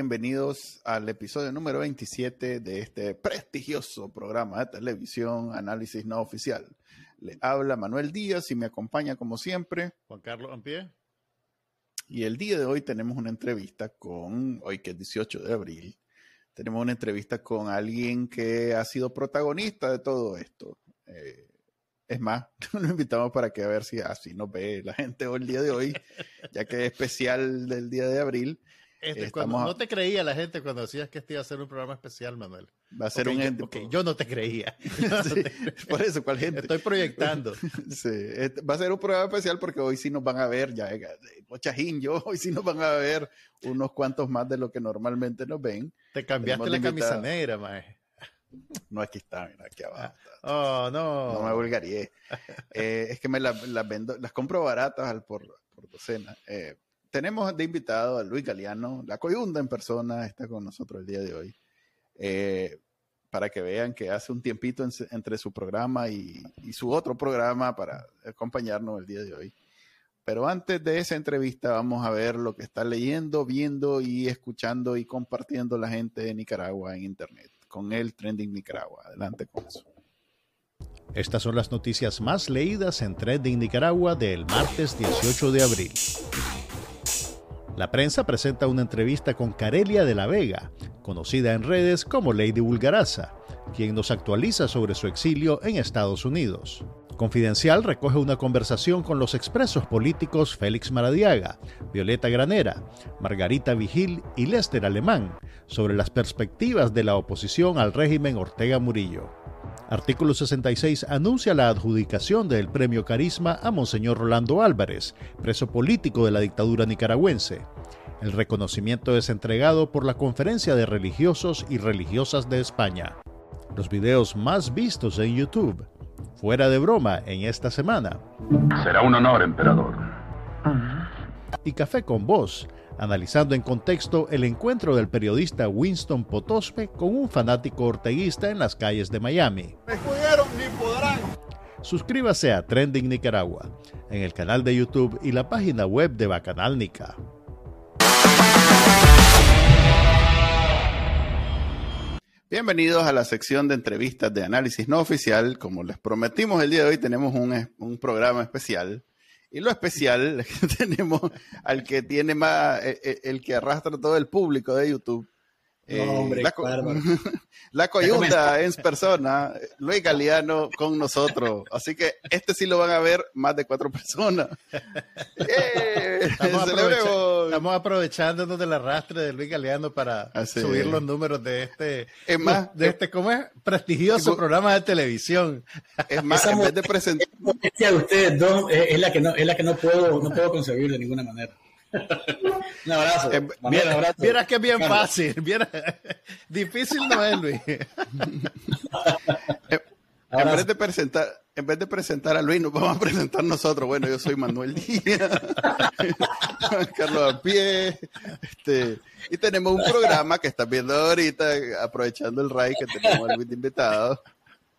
Bienvenidos al episodio número 27 de este prestigioso programa de televisión Análisis No Oficial. Le habla Manuel Díaz y me acompaña como siempre Juan Carlos Ampie. Y el día de hoy tenemos una entrevista con, hoy que es 18 de abril, tenemos una entrevista con alguien que ha sido protagonista de todo esto. Eh, es más, lo invitamos para que a ver si así nos ve la gente hoy el día de hoy, ya que es especial del día de abril. Este, cuando no te creía la gente cuando decías que este iba a ser un programa especial, Manuel. Va a ser un ente. Okay, yo no te creía. por eso, ¿cuál gente? Estoy proyectando. sí, va a ser un programa especial porque hoy sí nos van a ver, ya, Mochajín, yo, hoy sí nos van a ver unos cuantos más de lo que normalmente nos ven. Te cambiaste la camisa negra, mae. No, aquí está, mira, aquí abajo. Oh, no. No me vulgaríe. Eh, es que me las vendo, las compro baratas al por, por docena. Eh, tenemos de invitado a Luis Galeano, la coyunda en persona, está con nosotros el día de hoy. Eh, para que vean que hace un tiempito entre su programa y, su otro programa para acompañarnos el día de hoy. Pero antes de esa entrevista vamos a ver lo que está leyendo, viendo y escuchando y compartiendo la gente de Nicaragua en Internet con el Trending Nicaragua. Adelante con eso. Estas son las noticias más leídas en Trending Nicaragua del martes 18 de abril. La prensa presenta una entrevista con Carelia de la Vega, conocida en redes como Lady Bulgaraza, quien nos actualiza sobre su exilio en Estados Unidos. Confidencial recoge una conversación con los expresos políticos Félix Maradiaga, Violeta Granera, Margarita Vigil y Lester Alemán sobre las perspectivas de la oposición al régimen Ortega Murillo. Artículo 66 anuncia la adjudicación del premio Carisma a Monseñor Rolando Álvarez, preso político de la dictadura nicaragüense. El reconocimiento es entregado por la Conferencia de Religiosos y Religiosas de España. Los videos más vistos en YouTube. Fuera de broma en esta semana. Será un honor, emperador. Y Café con Voz, analizando en contexto el encuentro del periodista Winston Potospe con un fanático orteguista en las calles de Miami. Me ni podrán. Suscríbase a Trending Nicaragua en el canal de YouTube y la página web de Bacanal Nica. Bienvenidos a la sección de entrevistas de análisis no oficial. Como les prometimos el día de hoy, tenemos un, un programa especial y lo especial que tenemos al que tiene más, eh, eh, el, que arrastra todo el público de YouTube. Eh, hombre, la, la, coyunda en persona, Luis Galeano con nosotros. Así que este sí lo van a ver más de cuatro personas. estamos, aprovechándonos del arrastre de Luis Galeano para subir los números de este, es más, de este ¿cómo es? prestigioso programa de televisión. Es más, en vez de presentar ustedes dos es la que no es la que no puedo no puedo concebir de ninguna manera. Un abrazo. Eh, mira, que es bien fácil. difícil no es, Luis. en vez de presentar, en vez de presentar a Luis, nos vamos a presentar nosotros. Bueno, yo soy Manuel Díaz, Carlos Pie, este, y tenemos un programa que estás viendo ahorita, aprovechando el RAI que tenemos al invitado.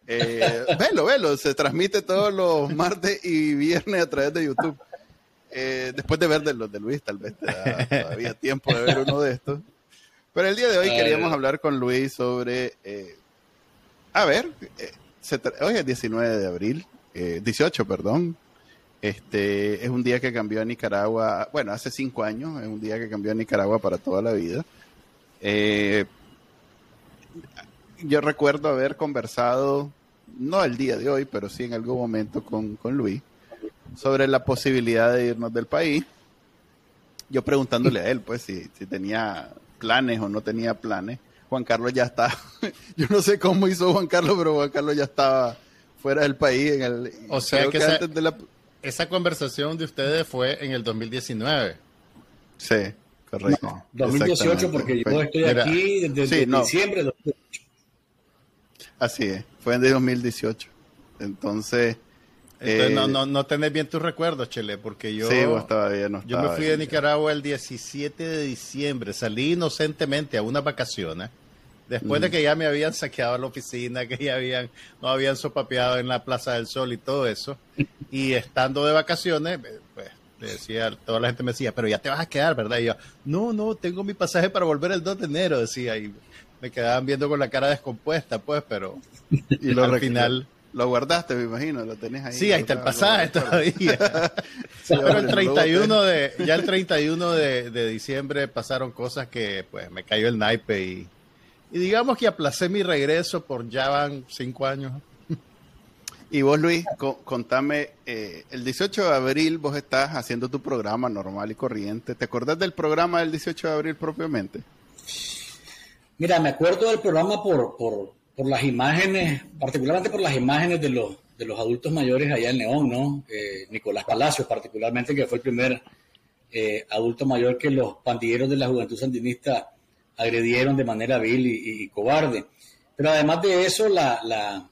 Eh, velo, velo, se transmite todos los martes y viernes a través de YouTube. Eh, después de ver de los de Luis, tal vez te da todavía tiempo de ver uno de estos. Pero el día de hoy queríamos hablar con Luis sobre. Eh, a ver, eh, hoy es 19 de abril, 18, perdón. Este es un día que cambió a Nicaragua. Bueno, hace cinco años, es un día que cambió a Nicaragua para toda la vida. yo recuerdo haber conversado, no el día de hoy, pero sí en algún momento con, con Luis sobre la posibilidad de irnos del país. Yo preguntándole a él, pues, si, si tenía planes o no tenía planes. Juan Carlos ya está, yo no sé cómo hizo Juan Carlos, pero Juan Carlos ya estaba fuera del país. En el, o sea que, esa, de la... esa conversación de ustedes fue en el 2019. Sí, correcto. 2018 porque yo estoy aquí desde diciembre de 2018. Así es, fue en 2018. Entonces, entonces, no, eh, no, no tenés bien tus recuerdos, Chele, porque yo, yo me fui de Nicaragua el 17 de diciembre, salí inocentemente a unas vacaciones, después de mm. que ya me habían saqueado la oficina, que ya habían, no habían sopapeado en la Plaza del Sol y todo eso, y estando de vacaciones, eh, pues decía, toda la gente me decía, pero ya te vas a quedar, ¿verdad? Y yo, no, no, tengo mi pasaje para volver el 2 de enero, decía, y me quedaban viendo con la cara descompuesta, pues, pero y al final... Lo guardaste, me imagino, lo tenés ahí. Sí, ahí está el pasaje todavía. pero el 31 de, ya el 31 de, de, diciembre pasaron cosas que, pues, me cayó el naipe y, y digamos que aplacé mi regreso por ya van cinco años. Y vos, Luis, contame, eh, el 18 de abril vos estás haciendo tu programa normal y corriente. ¿Te acordás del programa del 18 de abril propiamente? Mira, me acuerdo del programa por, por, por las imágenes, particularmente por las imágenes de los, de los adultos mayores allá en León, ¿no? Eh, Nicolás Palacios, particularmente, que fue el primer eh, adulto mayor que los pandilleros de la Juventud Sandinista agredieron de manera vil y, cobarde. Pero además de eso, la, la,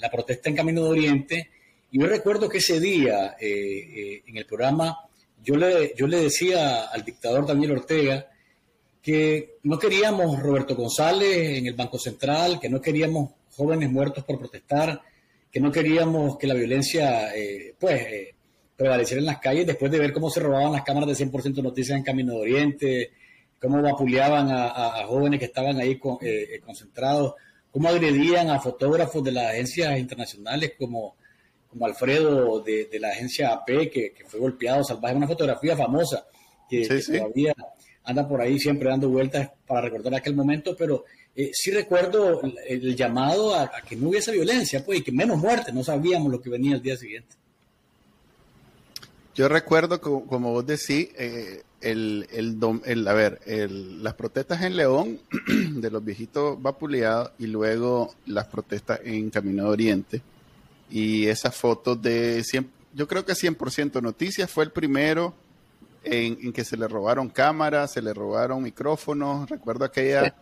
la protesta en Camino de Oriente. Y yo recuerdo que ese día, eh, en el programa, yo le, yo le decía al dictador Daniel Ortega que no queríamos Roberto González en el Banco Central, que no queríamos jóvenes muertos por protestar, que no queríamos que la violencia eh, pues prevaleciera en las calles después de ver cómo se robaban las cámaras de 100% noticias en Camino de Oriente, cómo vapuleaban a, jóvenes que estaban ahí concentrados cómo agredían a fotógrafos de las agencias internacionales como, como Alfredo de, la agencia AP, que, fue golpeado salvaje, una fotografía famosa que, todavía anda por ahí siempre dando vueltas para recordar aquel momento, pero eh, sí recuerdo el, llamado a, que no hubiese violencia, pues, y que menos muerte, no sabíamos lo que venía el día siguiente. Yo recuerdo, como, vos decís, eh, el, el, a ver, las protestas en León de los viejitos vapuleados y luego las protestas en Camino de Oriente. Y esas fotos de, 100, yo creo que 100% Noticias fue el primero en, que se le robaron cámaras, se le robaron micrófonos. Recuerdo aquella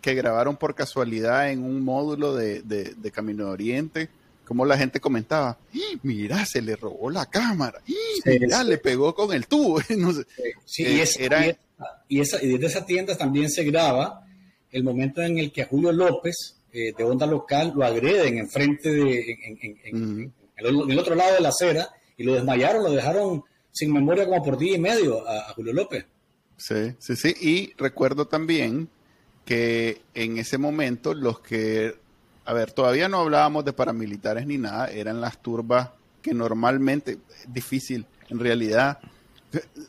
que grabaron por casualidad en un módulo de, de Camino de Oriente como la gente comentaba, mira, se le robó la cámara, mira, le pegó con el tubo. Sí, y, eh, era... y, esa, y desde esa tienda también se graba el momento en el que a Julio López, eh, de onda local, lo agreden enfrente de, en, el, otro lado de la acera, y lo desmayaron, lo dejaron sin memoria como por día y medio a, Julio López. Sí, sí, sí, y recuerdo también que en ese momento los que a ver, todavía no hablábamos de paramilitares ni nada, eran las turbas que normalmente, difícil, en realidad,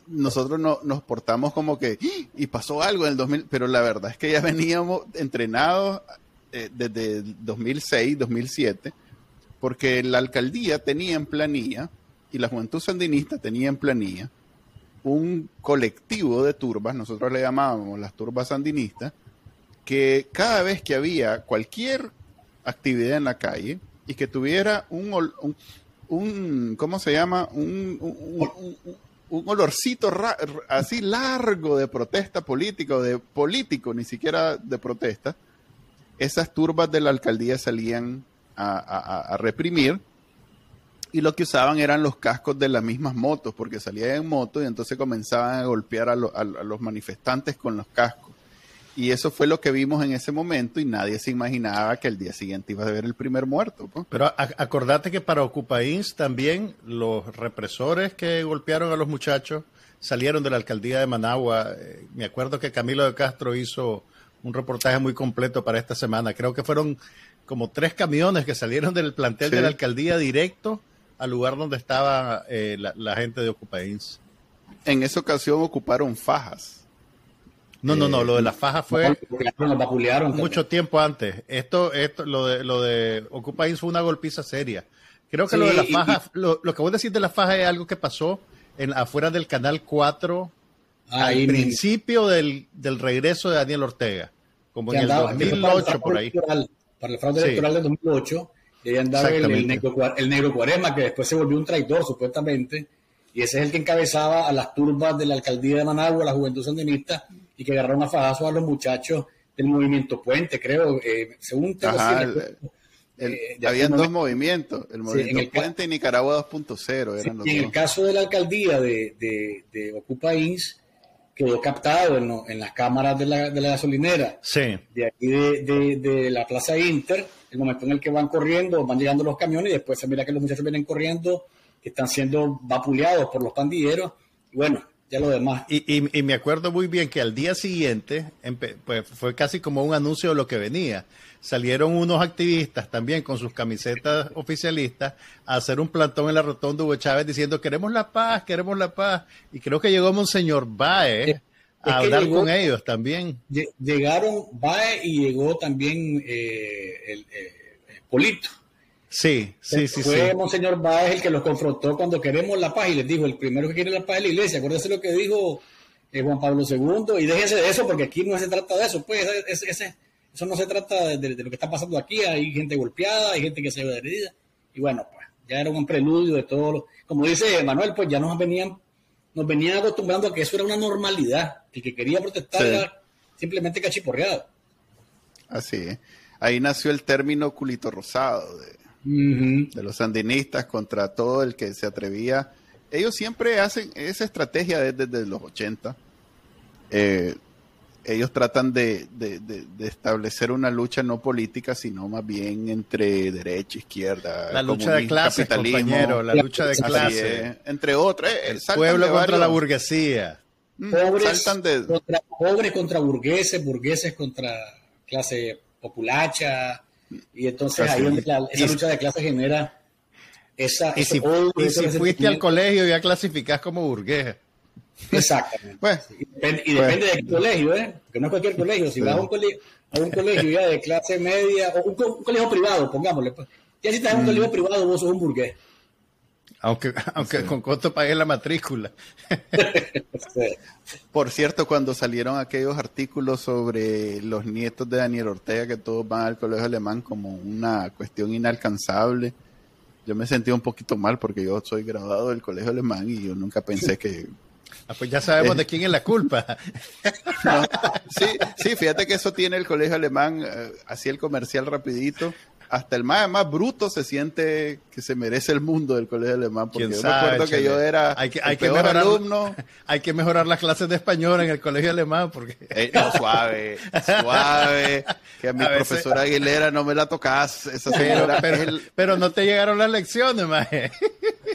nosotros no, nos portamos como que, y pasó algo en el 2000, pero la verdad es que ya veníamos entrenados eh, desde 2006, 2007, porque la alcaldía tenía en planilla, y la Juventud Sandinista tenía en planilla, un colectivo de turbas, nosotros le llamábamos las turbas sandinistas, que cada vez que había cualquier actividad en la calle y que tuviera un, un, ¿cómo se llama? Un, un, olorcito así largo de protesta política o de político, ni siquiera de protesta, esas turbas de la alcaldía salían a, reprimir y lo que usaban eran los cascos de las mismas motos, porque salían en moto y entonces comenzaban a golpear a los manifestantes con los cascos. Y eso fue lo que vimos en ese momento y nadie se imaginaba que el día siguiente iba a haber el primer muerto. Pero acordate que para Ocupains también los represores que golpearon a los muchachos salieron de la alcaldía de Managua. Eh, me acuerdo que Camilo de Castro hizo un reportaje muy completo para esta semana. Creo que fueron como tres camiones que salieron del plantel de la alcaldía directo al lugar donde estaba eh, la, gente de Ocupains. En esa ocasión ocuparon fajas. No, no, no, lo de la faja fue mucho tiempo antes. Esto, esto, lo de, lo de Occupy fue una golpiza seria. Creo que lo de la faja, lo, que voy a decir de la faja es algo que pasó en, afuera del Canal 4 al principio del, del, regreso de Daniel Ortega, como en el 2008 por ahí. para el fraude electoral del 2008, y ahí andaba el, el, negro, el negro Cuarema, que después se volvió un traidor supuestamente, y ese es el que encabezaba a las turbas de la alcaldía de Managua, la juventud sandinista, y que agarraron a fajazos a los muchachos del movimiento Puente, creo, eh, según tengo eh, habían dos movimientos, el movimiento Puente y Nicaragua 2.0 eran En el caso de la alcaldía de, de, de Ocupa quedó captado en, las cámaras de la, de la gasolinera. Sí. De aquí de, de, la Plaza Inter, el momento en el que van corriendo, van llegando los camiones y después se mira que los muchachos vienen corriendo están siendo vapuleados por los pandilleros. Y bueno, ya lo demás. Y, me acuerdo muy bien que al día siguiente, pues fue casi como un anuncio de lo que venía. Salieron unos activistas también con sus camisetas oficialistas a hacer un plantón en la rotonda Hugo Chávez diciendo queremos la paz, queremos la paz. Y creo que llegó Monseñor Bae a hablar con ellos también. Llegaron Bae y llegó también eh, el, eh, Polito. Sí, sí, sí. Fue Monseñor Báez el que los confrontó cuando queremos la paz y les dijo, el primero que quiere la paz es la iglesia. Acuérdense lo que dijo eh, Juan Pablo II y déjense de eso porque aquí no se trata de eso. Pues eso no se trata de, lo que está pasando aquí. Hay gente golpeada, hay gente que se ve herida. Y bueno, pues ya era un preludio de todo. Lo, como dice Manuel, pues ya nos venían, nos venían acostumbrando a que eso era una normalidad. El que quería protestar era simplemente cachiporreado. Así es. Ahí nació el término culito rosado de, de los sandinistas contra todo el que se atrevía. Ellos siempre hacen esa estrategia desde, los 80. Eh, ellos tratan de, establecer una lucha no política, sino más bien entre derecha, izquierda, la lucha de clases, compañero, la lucha de clases, entre otras. Eh, el pueblo contra la burguesía. Pobres, contra, pobres contra burgueses, burgueses contra clase populacha, y entonces ahí esa lucha de clase genera esa... Y si, fuiste al colegio ya clasificás como burgués. Exactamente. y depende, de qué colegio, ¿eh? Porque no es cualquier colegio. Si vas a un colegio, a un colegio ya de clase media, o un, colegio privado, pongámosle, pues. Ya si estás en un mm. colegio privado, vos sos un burgués. Aunque, aunque con costo pagué la matrícula. Por cierto, cuando salieron aquellos artículos sobre los nietos de Daniel Ortega, que todos van al colegio alemán como una cuestión inalcanzable, yo me sentí un poquito mal porque yo soy graduado del colegio alemán y yo nunca pensé que... Ah, pues ya sabemos de quién es la culpa. sí, sí, fíjate que eso tiene el colegio alemán, eh, así el comercial rapidito hasta el más, más bruto se siente que se merece el mundo del colegio alemán. Porque yo me acuerdo que yo era hay que, hay que mejorar, alumno. Hay que mejorar las clases de español en el colegio alemán. porque eh, Suave, suave. Que a mi profesora Aguilera no me la tocas. Esa pero, no te llegaron las lecciones, maje.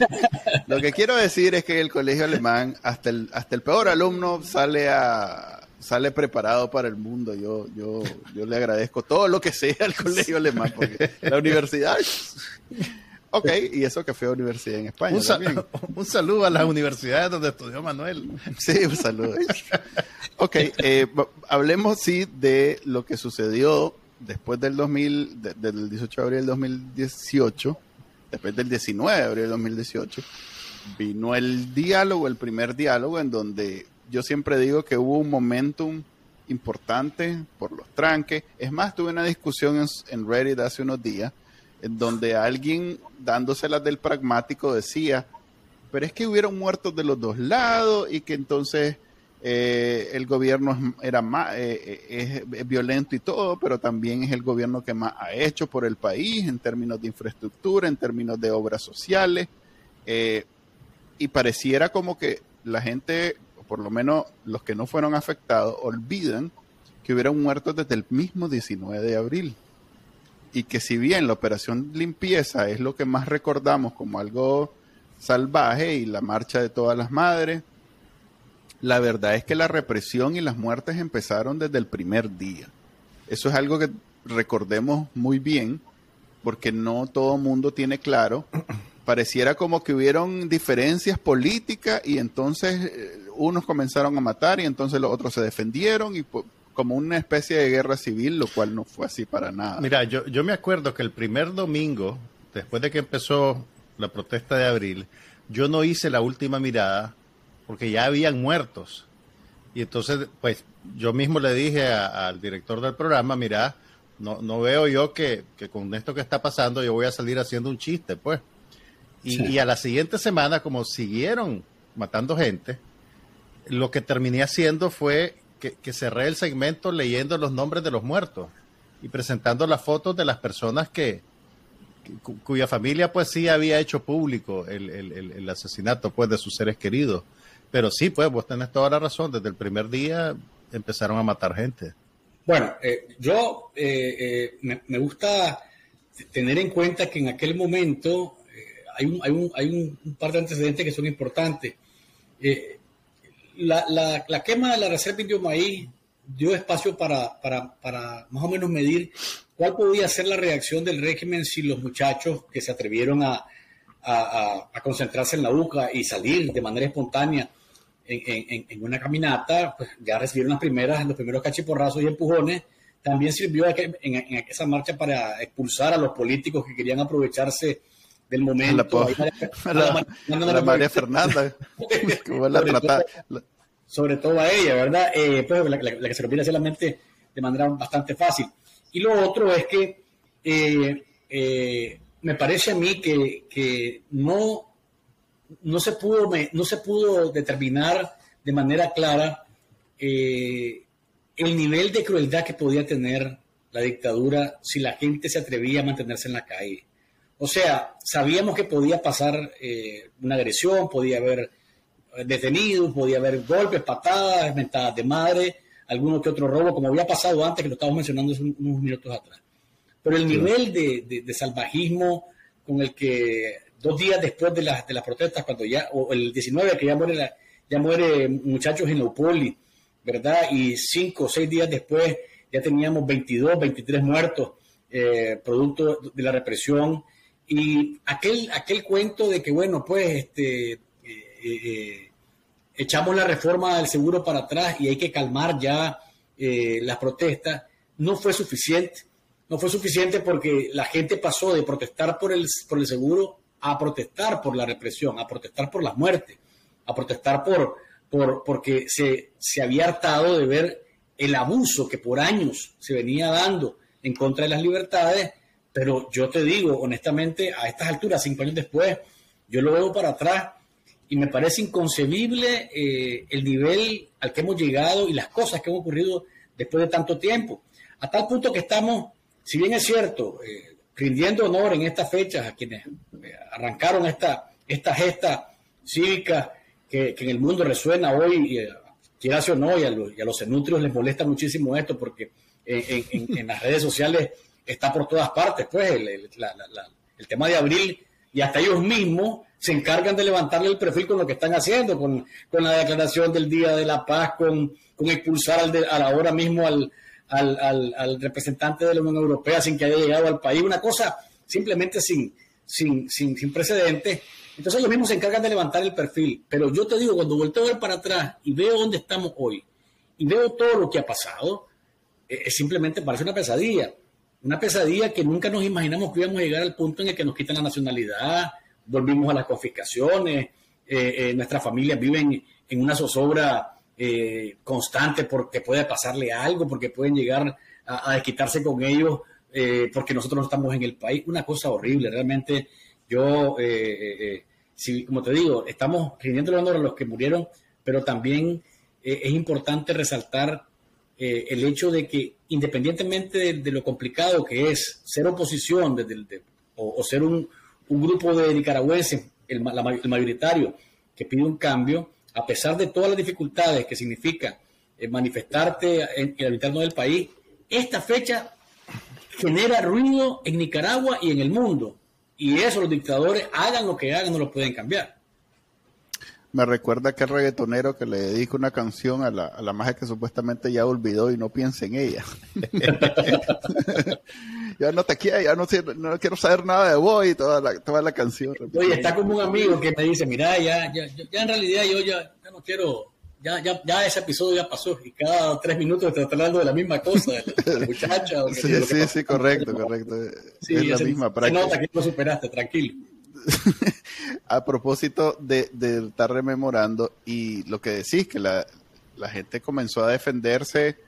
Lo que quiero decir es que el colegio alemán, hasta el, hasta el peor alumno sale a sale preparado para el mundo. Yo, yo, yo le agradezco todo lo que sea al colegio alemán, porque la universidad. Ok, y eso que fue universidad en España. Un, saludo a las universidades donde estudió Manuel. Sí, un saludo. Ok, eh, hablemos sí de lo que sucedió después del 2000, del 18 de abril del 2018, después del 19 de abril del 2018, vino el diálogo, el primer diálogo en donde yo siempre digo que hubo un momentum importante por los tranques. Es más, tuve una discusión en, Reddit hace unos días en donde alguien dándoselas del pragmático decía, pero es que hubieron muertos de los dos lados y que entonces eh, el gobierno era más eh, eh, es, violento y todo, pero también es el gobierno que más ha hecho por el país en términos de infraestructura, en términos de obras sociales. y pareciera como que la gente por lo menos los que no fueron afectados, olvidan que hubieron muertos desde el mismo 19 de abril. Y que si bien la operación limpieza es lo que más recordamos como algo salvaje y la marcha de todas las madres, la verdad es que la represión y las muertes empezaron desde el primer día. Eso es algo que recordemos muy bien, porque no todo mundo tiene claro. Pareciera como que hubieron diferencias políticas y entonces eh, unos comenzaron a matar y entonces los otros se defendieron y como una especie de guerra civil, lo cual no fue así para nada. Mira, yo, yo me acuerdo que el primer domingo, después de que empezó la protesta de abril, yo no hice la última mirada porque ya habían muertos. Y entonces, pues yo mismo le dije al director del programa, mira, no, no veo yo que, con esto que está pasando yo voy a salir haciendo un chiste, pues. Y, y a la siguiente semana, como siguieron matando gente, lo que terminé haciendo fue que, cerré el segmento leyendo los nombres de los muertos y presentando las fotos de las personas que, cuya familia pues sí había hecho público el, asesinato pues de sus seres queridos. Pero sí, pues vos tenés toda la razón, desde el primer día empezaron a matar gente. Bueno, eh, yo eh, eh, me, gusta tener en cuenta que en aquel momento hay, un, hay, un, hay un, par de antecedentes que son importantes. Eh, la, la, la, quema de la reserva indio maíz dio espacio para, para, para, más o menos medir cuál podía ser la reacción del régimen si los muchachos que se atrevieron a, a, a concentrarse en la UCA y salir de manera espontánea en, en, en una caminata, pues ya recibieron las primeras, los primeros cachiporrazos y empujones. También sirvió en, en esa marcha para expulsar a los políticos que querían aprovecharse del momento. La, María, Fernanda, sobre, todo, a ella, ¿verdad? Eh, pues la, que se lo hacer la mente de manera bastante fácil. Y lo otro es que eh, eh, me parece a mí que, que, no, no, se pudo, no se pudo determinar de manera clara el nivel de crueldad que podía tener la dictadura si la gente se atrevía a mantenerse en la calle. O sea, sabíamos que podía pasar eh, una agresión, podía haber eh, detenidos, podía haber golpes, patadas, mentadas de madre, alguno que otro robo, como había pasado antes, que lo estábamos mencionando hace unos minutos atrás. Pero el nivel de, salvajismo con el que dos días después de, las de las protestas, cuando ya, o el 19, que ya muere, ya muere muchachos en Leopoldi, ¿verdad? Y cinco o seis días después ya teníamos 22, 23 muertos, eh, producto de la represión y aquel, aquel cuento de que, bueno, pues, este, eh, eh, echamos la reforma del seguro para atrás y hay que calmar ya eh, las protestas, no fue suficiente. No fue suficiente porque la gente pasó de protestar por el, por el seguro a protestar por la represión, a protestar por las muertes, a protestar por, por, porque se, se había hartado de ver el abuso que por años se venía dando en contra de las libertades pero yo te digo, honestamente, a estas alturas, cinco años después, yo lo veo para atrás y me parece inconcebible eh, el nivel al que hemos llegado y las cosas que han ocurrido después de tanto tiempo. A tal punto que estamos, si bien es cierto, eh, rindiendo honor en estas fechas a quienes eh, arrancaron esta, esta gesta cívica que, en el mundo resuena hoy, quieras o no, y a, los, y les molesta muchísimo esto porque en las redes sociales está por todas partes, pues el, tema de abril y hasta ellos mismos se encargan de levantarle el perfil con lo que están haciendo, con, la declaración del Día de la Paz, con, expulsar al a la mismo al, al, representante de la Unión Europea sin que haya llegado al país, una cosa simplemente sin, sin, sin, sin precedentes. Entonces ellos mismos se encargan de levantar el perfil. Pero yo te digo, cuando vuelto a ver para atrás y veo dónde estamos hoy y veo todo lo que ha pasado, eh, simplemente parece una pesadilla una pesadilla que nunca nos imaginamos que íbamos a llegar al punto en el que nos quitan la nacionalidad, volvimos a las confiscaciones, eh, eh, nuestras familias viven en una zozobra eh, constante porque puede pasarle algo, porque pueden llegar a, desquitarse con ellos, porque nosotros no estamos en el país. Una cosa horrible, realmente yo, si, como te digo, estamos rindiendo honor a los que murieron, pero también es importante resaltar eh, el hecho de que independientemente de, lo complicado que es ser oposición o, ser un, grupo de nicaragüenses, el, mayoritario, que pide un cambio, a pesar de todas las dificultades que significa eh, manifestarte en, en el interno del país, esta fecha genera ruido en Nicaragua y en el mundo. Y eso los dictadores, hagan lo que hagan, no lo pueden cambiar me recuerda que el reggaetonero que le dedica una canción a la, a la magia que supuestamente ya olvidó y no piensa en ella. ya no te quiero, ya no, no, quiero saber nada de vos y toda la, toda la canción. Oye, está como un amigo que me dice, mira, ya, ya, ya en realidad yo ya, ya no quiero, ya, ya, ya ese episodio ya pasó y cada tres minutos te está hablando de la misma cosa, de la, muchacha. sí, sí, sí, correcto, correcto. Sí, es la misma práctica. Se nota que lo superaste, tranquilo. a propósito de, estar rememorando y lo que decís, que la, gente comenzó a defenderse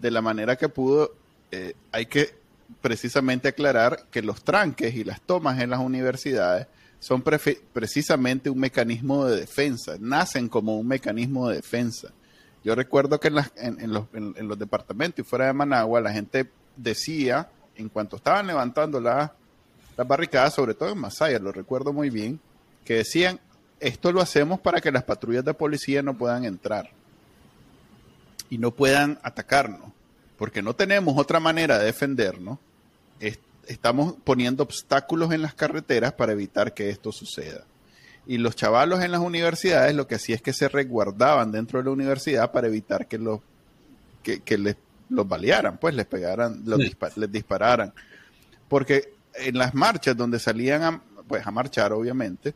de la manera que pudo, eh, hay que precisamente aclarar que los tranques y las tomas en las universidades son precisamente un mecanismo de defensa, nacen como un mecanismo de defensa. Yo recuerdo que en, los, en los departamentos y fuera de Managua la gente decía, en cuanto estaban levantando las las barricadas, sobre todo en Masaya, lo recuerdo muy bien, que decían, esto lo hacemos para que las patrullas de policía no puedan entrar y no puedan atacarnos, porque no tenemos otra manera de defendernos estamos poniendo obstáculos en las carreteras para evitar que esto suceda. Y los chavalos en las universidades lo que hacía es que se resguardaban dentro de la universidad para evitar que los, que, les, los balearan, pues les pegaran, los les dispararan. Porque en las marchas donde salían a, pues, a marchar, obviamente,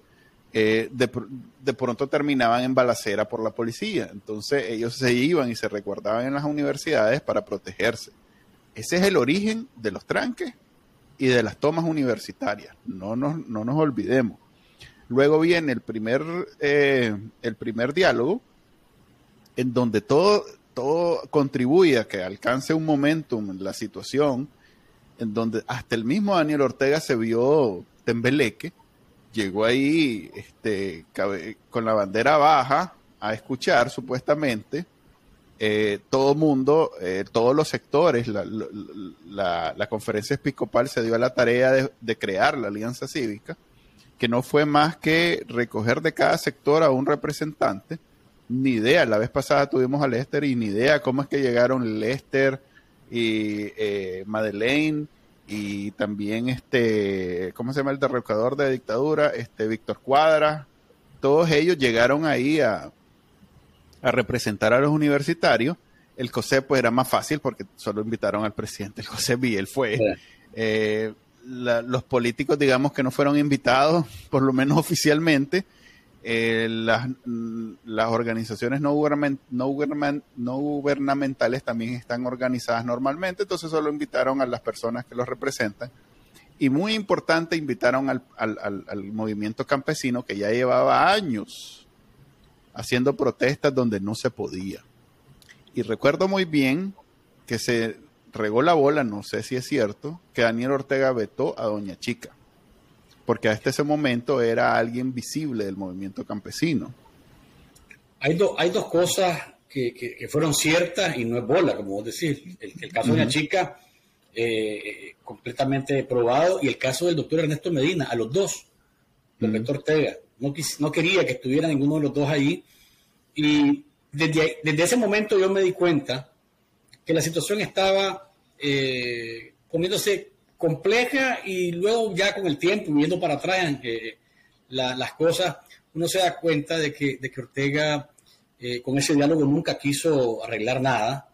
eh, de, de, pronto terminaban en balacera por la policía. Entonces ellos se iban y se resguardaban en las universidades para protegerse. Ese es el origen de los tranques y de las tomas universitarias. No nos, no nos olvidemos. Luego viene el primer, eh, el primer diálogo, en donde todo, todo contribuye a que alcance un momentum en la situación, en donde hasta el mismo Daniel Ortega se vio tembeleque, llegó ahí este, con la bandera baja a escuchar supuestamente eh, todo mundo, eh, todos los sectores, la, la, conferencia episcopal se dio a la tarea de, de, crear la alianza cívica, que no fue más que recoger de cada sector a un representante. Ni idea, la vez pasada tuvimos a Lester y ni idea cómo es que llegaron Lester y eh, Madeleine y también este, ¿cómo se llama el derrocador de dictadura? Este Víctor Cuadra. Todos ellos llegaron ahí a, a representar a los universitarios. El COSEP pues era más fácil porque solo invitaron al presidente. El COSEP y él fue. Eh, los políticos, digamos, que no fueron invitados, por lo menos oficialmente, eh, las, las, organizaciones no, gubernamentales también están organizadas normalmente, entonces solo invitaron a las personas que los representan. Y muy importante, invitaron al, al, al movimiento campesino que ya llevaba años haciendo protestas donde no se podía. Y recuerdo muy bien que se regó la bola, no sé si es cierto, que Daniel Ortega vetó a Doña Chica, porque hasta ese momento era alguien visible del movimiento campesino. Hay, hay dos cosas que, fueron ciertas y no es bola, como vos decís. El, caso de Doña Chica, eh, completamente probado, y el caso del doctor Ernesto Medina, a los dos, del Ortega no, quería que estuviera ninguno de los dos ahí. Y desde, desde ese momento yo me di cuenta que la situación estaba eh, poniéndose compleja y luego ya con el tiempo, viendo para atrás eh, las cosas, uno se da cuenta de que, de que Ortega eh, con ese diálogo nunca quiso arreglar nada.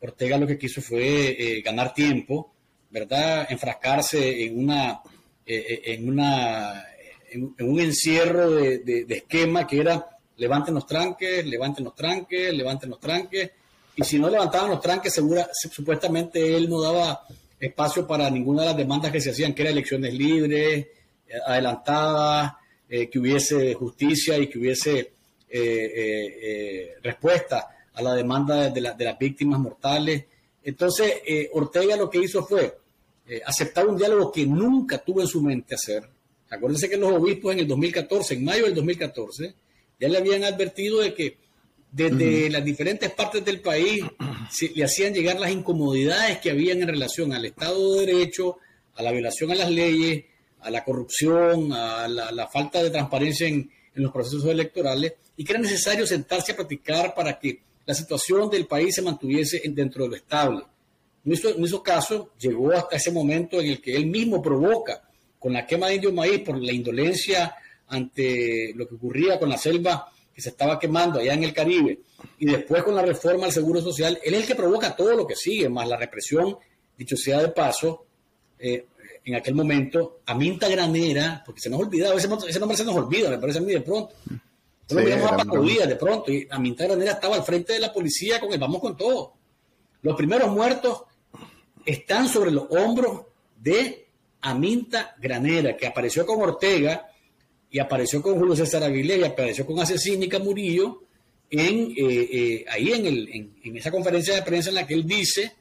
Ortega lo que quiso fue ganar tiempo, ¿verdad? Enfrascarse en una, en una en, un encierro de, esquema que era levanten los tranques, levanten los tranques, levanten los tranques, y si no levantaban los tranques, segura, supuestamente él no daba espacio para ninguna de las demandas que se hacían, que eran elecciones libres, eh, adelantadas, eh, que hubiese justicia y que hubiese eh, respuesta a la demanda de, de, las víctimas mortales. Entonces, Ortega lo que hizo fue aceptar un diálogo que nunca tuvo en su mente hacer, Acuérdense que los obispos en el 2014, en mayo del 2014, ya le habían advertido de que desde las diferentes partes del país le hacían llegar las incomodidades que habían en relación al Estado de Derecho, a la violación a las leyes, a la corrupción, a la, falta de transparencia en, los procesos electorales, y que era necesario sentarse a platicar para que la situación del país se mantuviese dentro de lo estable. No hizo, no hizo caso, llegó hasta ese momento en el que él mismo provoca con la quema de indio maíz por la indolencia ante lo que ocurría con la selva que se estaba quemando allá en el Caribe, y después con la reforma al Seguro Social, él es el que provoca todo lo que sigue, más la represión, dicho sea de paso, eh, en aquel momento, a Minta Granera, porque se nos ha olvidado, ese, nombre se nos olvida, me parece a mí de pronto. Sí, lo a Paco Díaz de pronto, y Minta Granera estaba al frente de la policía con el vamos con todo. Los primeros muertos están sobre los hombros de Aminta Granera, que apareció con Ortega y apareció con Julio César Aguilera y apareció con Asesínica Murillo en, eh, eh, ahí en, el, en, esa conferencia de prensa en la que él dice,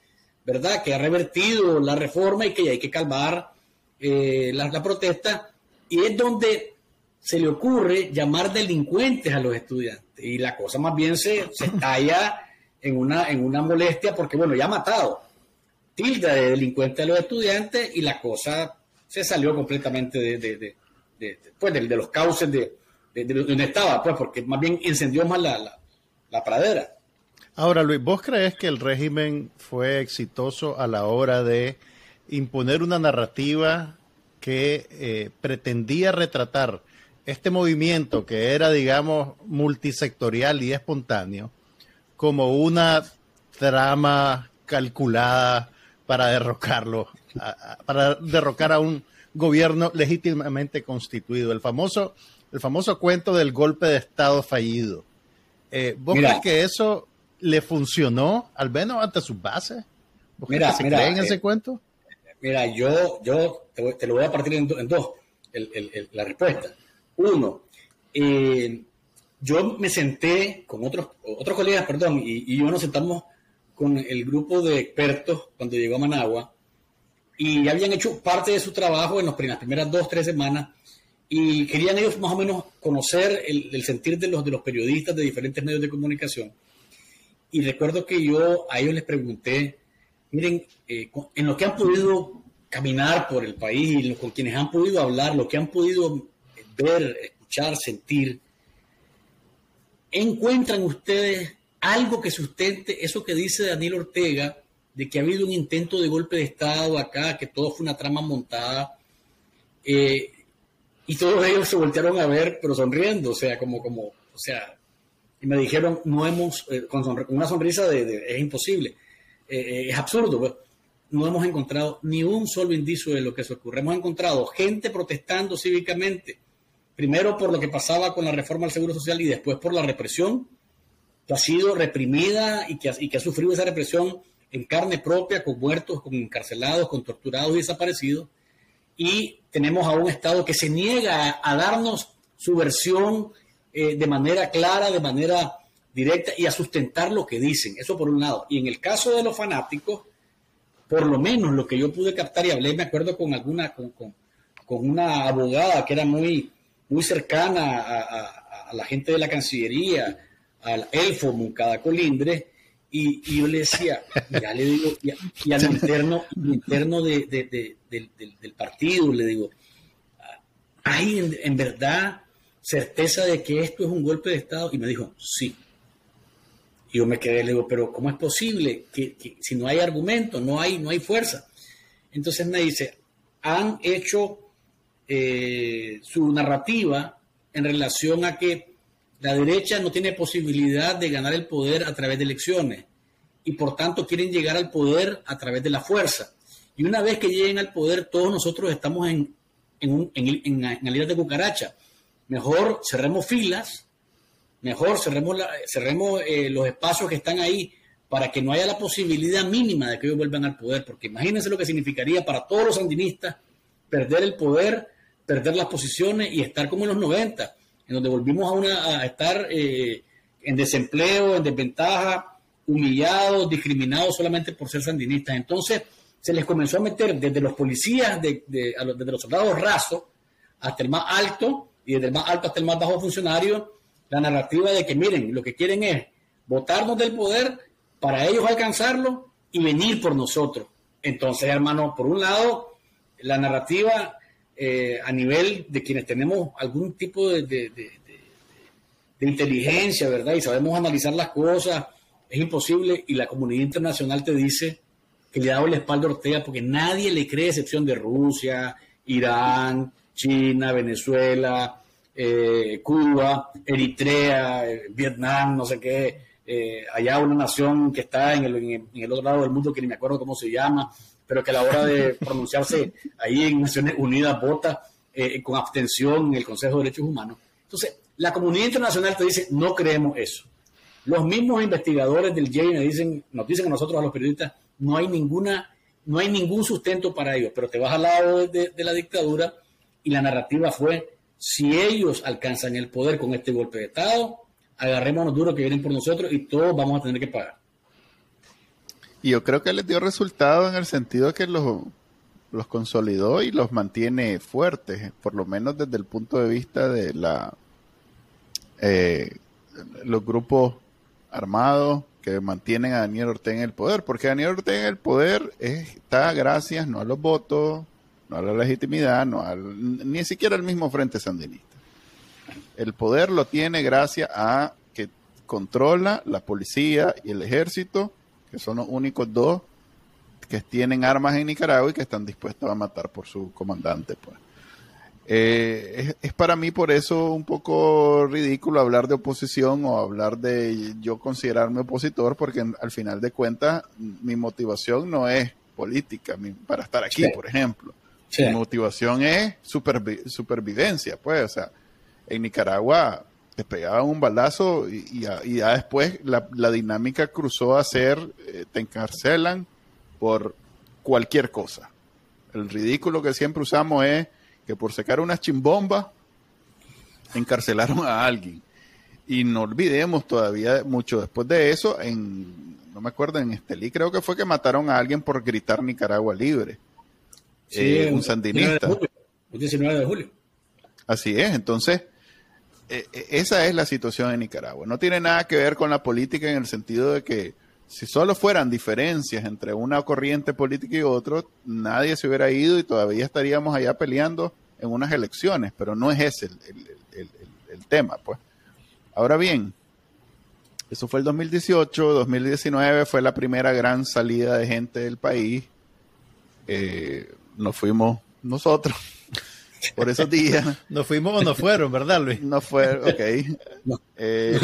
¿verdad?, que ha revertido la reforma y que hay que calmar eh, la, protesta. Y es donde se le ocurre llamar delincuentes a los estudiantes. Y la cosa más bien se, se estalla en una, en una molestia porque, bueno, ya ha matado tilda de delincuente a los estudiantes y la cosa se salió completamente de, pues, de los cauces de, donde estaba, pues, porque más bien incendió más la, la, pradera. Ahora, Luis, ¿vos crees que el régimen fue exitoso a la hora de imponer una narrativa que eh, pretendía retratar este movimiento que era, digamos, multisectorial y espontáneo, como una trama calculada para derrocarlo, para derrocar a un gobierno legítimamente constituido. El famoso, el famoso cuento del golpe de Estado fallido. Eh, ¿Vos crees que eso le funcionó, al menos ante sus bases? ¿Vos mira, se mira, en ese eh, cuento? Mira, yo, yo te, lo voy a partir en, dos, la respuesta. Uno, eh, yo me senté con otros, otros colegas, perdón, y, y yo nos sentamos con el grupo de expertos cuando llegó a Managua y habían hecho parte de su trabajo en las primeras dos, tres semanas y querían ellos más o menos conocer el, sentir de los, de los periodistas de diferentes medios de comunicación. Y recuerdo que yo a ellos les pregunté, miren, eh, en lo que han podido caminar por el país, con quienes han podido hablar, lo que han podido ver, escuchar, sentir, ¿encuentran ustedes algo que sustente eso que dice Daniel Ortega, de que ha habido un intento de golpe de Estado acá, que todo fue una trama montada? Eh, y todos ellos se voltearon a ver, pero sonriendo, o sea, como, como, o sea, y me dijeron, no hemos, eh, con, una sonrisa de, es imposible, eh, es absurdo, pues, no hemos encontrado ni un solo indicio de lo que se ocurre. Hemos encontrado gente protestando cívicamente, primero por lo que pasaba con la reforma al Seguro Social y después por la represión que ha sido reprimida y que, y que ha sufrido esa represión en carne propia, con muertos, con encarcelados, con torturados y desaparecidos. Y tenemos a un Estado que se niega a, darnos su versión eh, de manera clara, de manera directa y a sustentar lo que dicen. Eso por un lado. Y en el caso de los fanáticos, por lo menos lo que yo pude captar y hablé, me acuerdo con alguna, con, con, una abogada que era muy, muy cercana a, a la gente de la Cancillería, al elfo Muncada Colindre, y, yo le decía, ya le digo, y, al interno, interno de, del, partido, le digo, ¿hay en, verdad certeza de que esto es un golpe de Estado? Y me dijo, sí. Y yo me quedé, le digo, pero ¿cómo es posible que, si no hay argumento, no hay, no hay fuerza? Entonces me dice, han hecho eh, su narrativa en relación a que la derecha no tiene posibilidad de ganar el poder a través de elecciones y por tanto quieren llegar al poder a través de la fuerza. Y una vez que lleguen al poder, todos nosotros estamos en, en, en, en, de cucaracha. Mejor cerremos filas, mejor cerremos, cerremos eh, los espacios que están ahí para que no haya la posibilidad mínima de que ellos vuelvan al poder, porque imagínense lo que significaría para todos los sandinistas perder el poder, perder las posiciones y estar como en los 90 donde volvimos a, una, estar eh, en desempleo, en desventaja, humillados, discriminados solamente por ser sandinistas. Entonces se les comenzó a meter desde los policías, de, desde los soldados rasos, hasta el más alto, y desde el más alto hasta el más bajo funcionario, la narrativa de que miren, lo que quieren es votarnos del poder para ellos alcanzarlo y venir por nosotros. Entonces, hermano, por un lado, la narrativa eh, a nivel de quienes tenemos algún tipo de, inteligencia, ¿verdad? Y sabemos analizar las cosas, es imposible. Y la comunidad internacional te dice que le ha dado la espalda a Ortega porque nadie le cree excepción de Rusia, Irán, China, Venezuela, eh, Cuba, Eritrea, eh, Vietnam, no sé qué, allá una nación que está en el, en el, otro lado del mundo que ni me acuerdo cómo se llama, pero que a la hora de pronunciarse ahí en Naciones Unidas vota eh, con abstención en el Consejo de Derechos Humanos. Entonces, la comunidad internacional te dice, no creemos eso. Los mismos investigadores del JAI dicen, nos dicen a nosotros, a los periodistas, no hay ninguna, no hay ningún sustento para ellos, pero te vas al lado de, de la dictadura y la narrativa fue, si ellos alcanzan el poder con este golpe de Estado, agarrémonos duro que vienen por nosotros y todos vamos a tener que pagar. Y yo creo que les dio resultado en el sentido que los, los consolidó y los mantiene fuertes, por lo menos desde el punto de vista de la eh, los grupos armados que mantienen a Daniel Ortega en el poder, porque Daniel Ortega en el poder está gracias no a los votos, no a la legitimidad, no al, ni siquiera al mismo frente sandinista. El poder lo tiene gracias a que controla la policía y el ejército que son los únicos dos que tienen armas en Nicaragua y que están dispuestos a matar por su comandante. Pues. Eh, es, para mí por eso un poco ridículo hablar de oposición o hablar de yo considerarme opositor, porque al final de cuentas mi motivación no es política para estar aquí, por ejemplo. Mi motivación es supervivencia, pues, o sea, en Nicaragua te pegaban un balazo y, ya, después la, dinámica cruzó a ser, eh, te encarcelan por cualquier cosa. El ridículo que siempre usamos es que por sacar unas chimbombas encarcelaron a alguien. Y no olvidemos todavía mucho después de eso, en, no me acuerdo, en Estelí creo que fue que mataron a alguien por gritar Nicaragua libre. Sí, eh, un sandinista. El 19 de julio. Así es, entonces, eh, eh, esa es la situación en Nicaragua. No tiene nada que ver con la política en el sentido de que si solo fueran diferencias entre una corriente política y otro, nadie se hubiera ido y todavía estaríamos allá peleando en unas elecciones, pero no es ese el, tema, pues. Ahora bien, eso fue el 2018, 2019 fue la primera gran salida de gente del país. Eh, nos fuimos nosotros por esos días. Nos fuimos o no fueron, ¿verdad, Luis? No fueron, ok. Eh,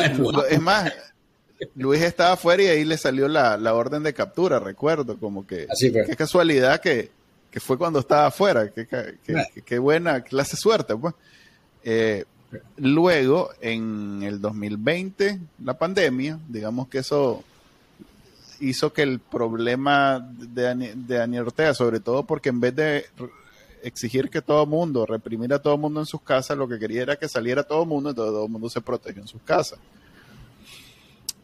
es más, Luis estaba afuera y ahí le salió la, orden de captura, recuerdo, como que qué casualidad que, fue cuando estaba afuera, qué, buena clase suerte, pues. Eh, luego, en el 2020, la pandemia, digamos que eso hizo que el problema de, de Daniel Ortega, sobre todo porque en vez de exigir que todo el mundo, reprimir a todo el mundo en sus casas, lo que quería era que saliera todo el mundo, y todo el mundo se protegió en sus casas.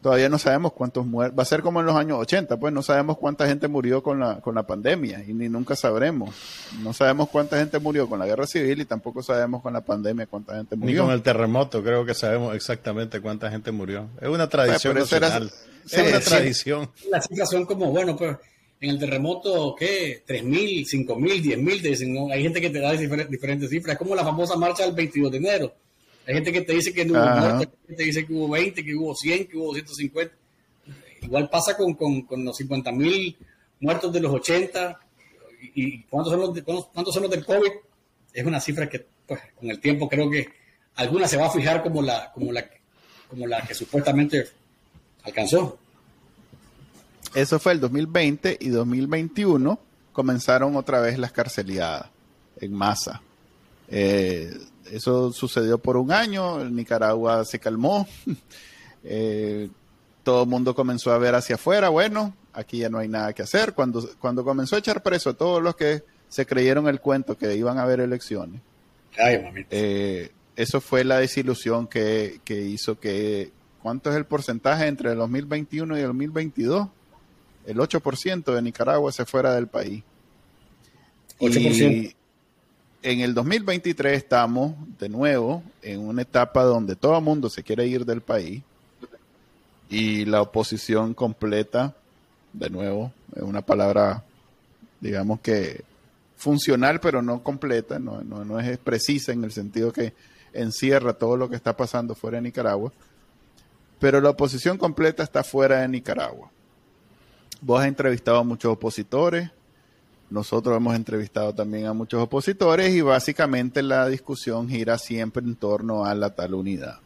Todavía no sabemos cuántos muertos, va a ser como en los años 80, pues no sabemos cuánta gente murió con la, con la pandemia y ni nunca sabremos. No sabemos cuánta gente murió con la guerra civil y tampoco sabemos con la pandemia cuánta gente murió. Ni con el terremoto, creo que sabemos exactamente cuánta gente murió. Es una tradición pues, nacional. es una tradición. Las cifras son como, bueno, pues en el terremoto, ¿qué? 3.000, 5.000, 10.000, te dicen, ¿no? Hay gente que te da diferentes, cifras, es como la famosa marcha del 22 de enero. Hay gente que te dice que no hubo muertos, hay gente que te dice que hubo 20, que hubo 100, que hubo 250. Igual pasa con, con, con los 50.000 muertos de los 80. ¿Y, cuántos, son los cuántos son los del COVID? Es una cifra que, pues, con el tiempo creo que alguna se va a fijar como la, como la, como la que supuestamente alcanzó. Eso fue el 2020 y 2021 comenzaron otra vez las carceliadas en masa. Eh, eso sucedió por un año, Nicaragua se calmó, eh, todo el mundo comenzó a ver hacia afuera, bueno, aquí ya no hay nada que hacer. Cuando, cuando comenzó a echar preso a todos los que se creyeron el cuento que iban a haber elecciones, eh, eso fue la desilusión que, que hizo que, ¿cuánto es el porcentaje entre el 2021 y el 2022? El 8% de Nicaragua se fuera del país. 8%. Y en el 2023 estamos de nuevo en una etapa donde todo el mundo se quiere ir del país y la oposición completa, de nuevo, es una palabra, digamos que funcional, pero no completa, no, no es precisa en el sentido que encierra todo lo que está pasando fuera de Nicaragua, pero la oposición completa está fuera de Nicaragua. Vos has entrevistado a muchos opositores, nosotros hemos entrevistado también a muchos opositores y básicamente la discusión gira siempre en torno a la tal unidad.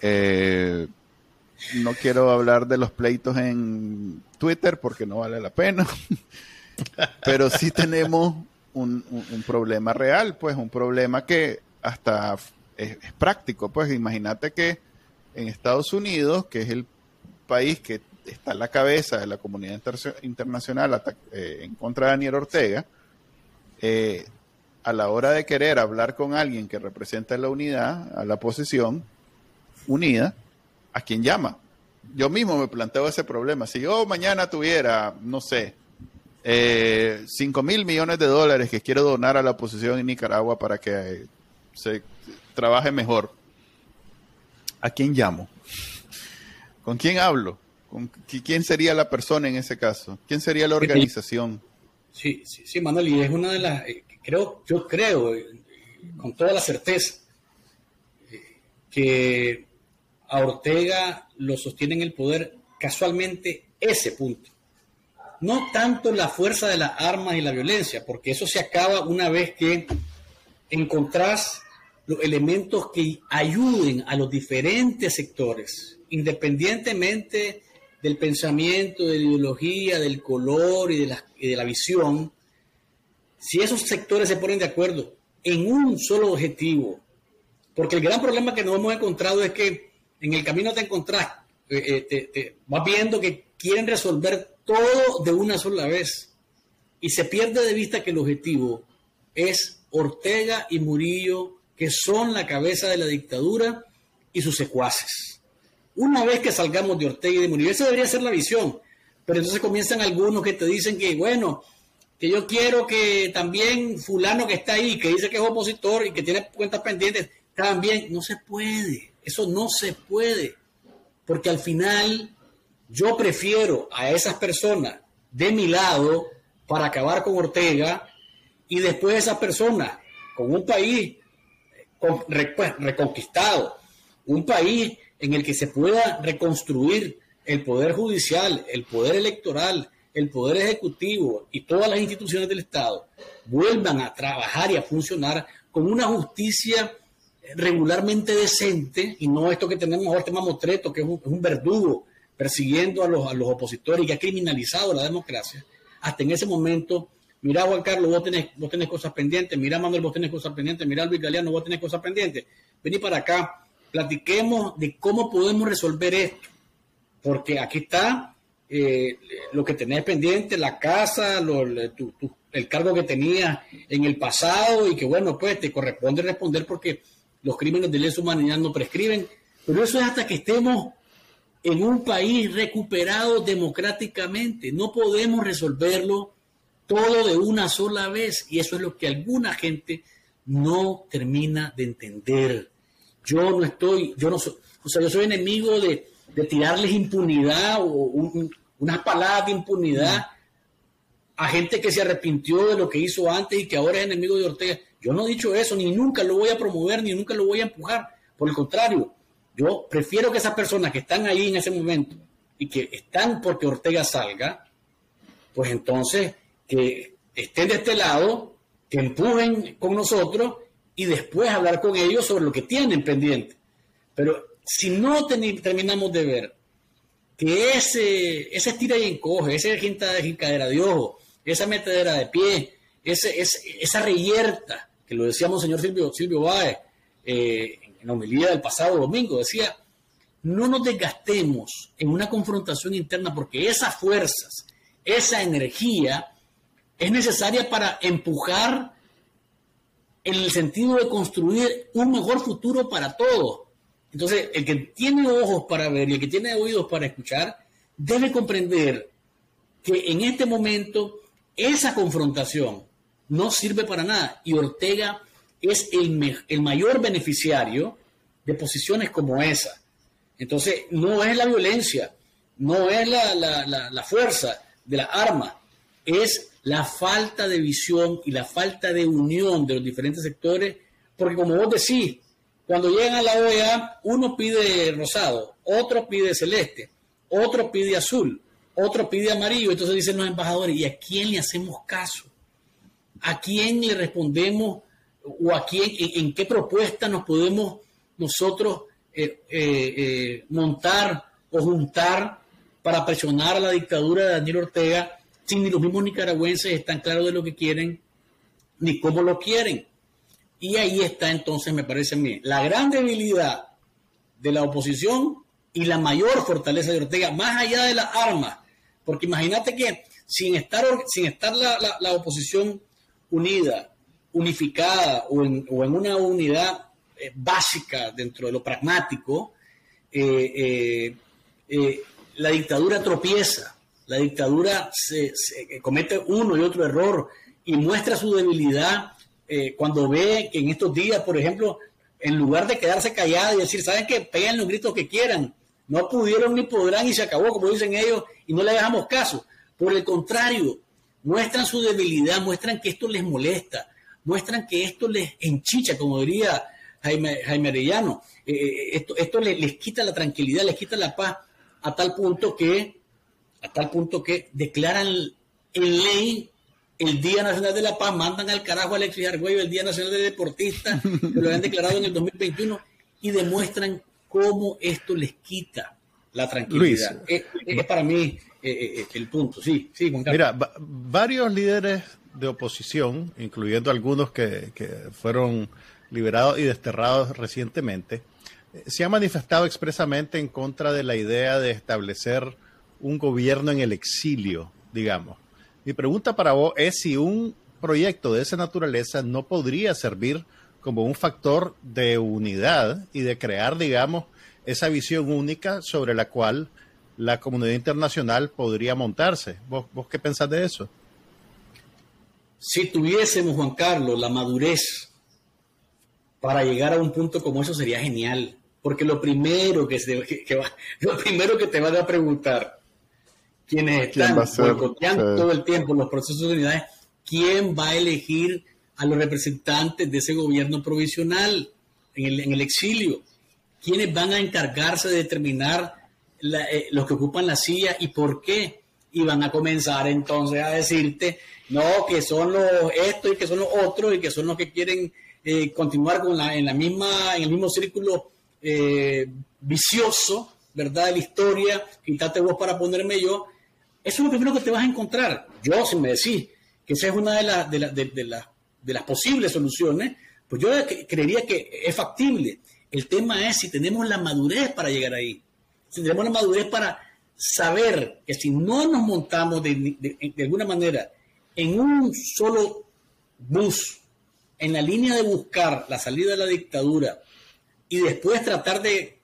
Eh, no quiero hablar de los pleitos en Twitter porque no vale la pena, pero sí tenemos un, problema real, pues un problema que hasta es, es práctico. Pues imagínate que en Estados Unidos, que es el país que está en la cabeza de la comunidad internacional eh, en contra de Daniel Ortega, eh, a la hora de querer hablar con alguien que representa la unidad, a la posición unida, ¿a quién llama? Yo mismo me planteo ese problema. Si yo mañana tuviera, no sé, eh, 5 mil millones de dólares que quiero donar a la oposición en Nicaragua para que se trabaje mejor, ¿a quién llamo? ¿Con quién hablo? ¿Quién sería la persona en ese caso? ¿Quién sería la organización? Sí, sí, sí, Manuel, y es una de las, eh, creo, yo creo, eh, con toda la certeza, eh, que a Ortega lo sostiene en el poder casualmente ese punto. no tanto la fuerza de las armas y la violencia, porque eso se acaba una vez que encontrás los elementos que ayuden a los diferentes sectores, independientemente del pensamiento, de la ideología, del color y de la, y de la visión, si esos sectores se ponen de acuerdo en un solo objetivo, porque el gran problema que nos hemos encontrado es que en el camino te encontrás, eh, eh, vas viendo que quieren resolver todo de una sola vez y se pierde de vista que el objetivo es Ortega y Murillo, que son la cabeza de la dictadura y sus secuaces. Una vez que salgamos de Ortega y de Murillo, esa debería ser la visión. Pero entonces comienzan algunos que te dicen que, bueno, que yo quiero que también fulano que está ahí, que dice que es opositor y que tiene cuentas pendientes, también no se puede. Eso no se puede. Porque al final yo prefiero a esas personas de mi lado para acabar con Ortega y después esas personas con un país pues, reconquistado, un país en el que se pueda reconstruir el poder judicial, el poder electoral, el poder ejecutivo y todas las instituciones del Estado vuelvan a trabajar y a funcionar con una justicia regularmente decente y no esto que tenemos ahora, este mamotreto, que es un, verdugo persiguiendo a los, a los opositores y que ha criminalizado la democracia, hasta en ese momento, mira Juan Carlos, vos tenés, vos tenés cosas pendientes, mira Manuel, vos tenés cosas pendientes, mira Luis Galeano, vos tenés cosas pendientes, vení para acá, platiquemos de cómo podemos resolver esto, porque aquí está eh, lo que tenés pendiente, la casa, el cargo que tenías en el pasado y que bueno, pues te corresponde responder porque los crímenes de lesa humanidad no prescriben, pero eso es hasta que estemos en un país recuperado democráticamente. No podemos resolverlo todo de una sola vez y eso es lo que alguna gente no termina de entender. Yo no estoy, yo no soy, o sea, yo soy enemigo de, tirarles impunidad o unas palabras de impunidad a gente que se arrepintió de lo que hizo antes y que ahora es enemigo de Ortega. Yo no he dicho eso, ni nunca lo voy a promover, ni nunca lo voy a empujar. Por el contrario, yo prefiero que esas personas que están ahí en ese momento y que están porque Ortega salga, pues entonces que estén de este lado, que empujen con nosotros y después hablar con ellos sobre lo que tienen pendiente. Pero si no terminamos de ver que ese, ese estira y encoge, esa jincadera de ojo, esa metedera de pie, ese, esa reyerta que lo decía señor Silvio, Silvio Báez eh, en la homilía del pasado domingo, decía, no nos desgastemos en una confrontación interna porque esas fuerzas, esa energía es necesaria para empujar en el sentido de construir un mejor futuro para todos. Entonces, el que tiene ojos para ver y el que tiene oídos para escuchar, debe comprender que en este momento esa confrontación no sirve para nada. Y Ortega es el, el mayor beneficiario de posiciones como esa. Entonces, no es la violencia, no es la, la, fuerza de la arma, es la falta de visión y la falta de unión de los diferentes sectores, porque como vos decís, cuando llegan a la OEA, uno pide rosado, otro pide celeste, otro pide azul, otro pide amarillo, entonces dicen los embajadores, ¿y a quién le hacemos caso? ¿A quién le respondemos o a quién, en, qué propuesta nos podemos nosotros eh, eh, eh, montar o juntar para presionar a la dictadura de Daniel Ortega si ni los mismos nicaragüenses están claros de lo que quieren ni cómo lo quieren? Y ahí está entonces, me parece a mí, la gran debilidad de la oposición y la mayor fortaleza de Ortega, más allá de las armas. Porque imagínate que sin estar, sin estar la oposición unida, unificada o en, una unidad eh, básica dentro de lo pragmático, eh, eh, la dictadura tropieza, la dictadura se, comete uno y otro error y muestra su debilidad cuando ve que en estos días, por ejemplo, en lugar de quedarse callada y decir, ¿saben qué? Peguen los gritos que quieran. No pudieron ni podrán y se acabó, como dicen ellos, y no le dejamos caso. Por el contrario, muestran su debilidad, muestran que esto les molesta, muestran que esto les enchicha, como diría Jaime, Jaime Arellano. Eh, eh, esto les, quita la tranquilidad, les quita la paz a tal punto que a tal punto que declaran en ley el Día Nacional de la Paz, mandan al carajo a Alexis Argüello el Día Nacional de Deportista, que lo habían declarado en el 2021, y demuestran cómo esto les quita la tranquilidad. es, para mí eh, eh, eh, el punto, sí, sí, Mira, varios líderes de oposición, incluyendo algunos que, que fueron liberados y desterrados recientemente, se han manifestado expresamente en contra de la idea de establecer un gobierno en el exilio, digamos. Mi pregunta para vos es si un proyecto de esa naturaleza no podría servir como un factor de unidad y de crear, digamos, esa visión única sobre la cual la comunidad internacional podría montarse. ¿Vos, vos qué pensás de eso? Si tuviésemos, Juan Carlos, la madurez para llegar a un punto como eso sería genial, porque lo primero que, se, lo primero que te van a preguntar quienes están boicoteando todo el tiempo los procesos de unidad, ¿quién va a elegir a los representantes de ese gobierno provisional en el, en el exilio? ¿Quiénes van a encargarse de determinar eh, los que ocupan la silla y por qué? Y van a comenzar entonces a decirte, no, que son los estos y que son los otros y que son los que quieren eh, continuar con la, en, la misma, en el mismo círculo eh, vicioso, ¿verdad? De la historia, quítate vos para ponerme yo, eso es lo primero que te vas a encontrar. Yo, si me decís que esa es una de, las de, de, las posibles soluciones, pues yo creería que es factible. El tema es si tenemos la madurez para llegar ahí. Si tenemos la madurez para saber que si no nos montamos de, de alguna manera en un solo bus, en la línea de buscar la salida de la dictadura y después tratar de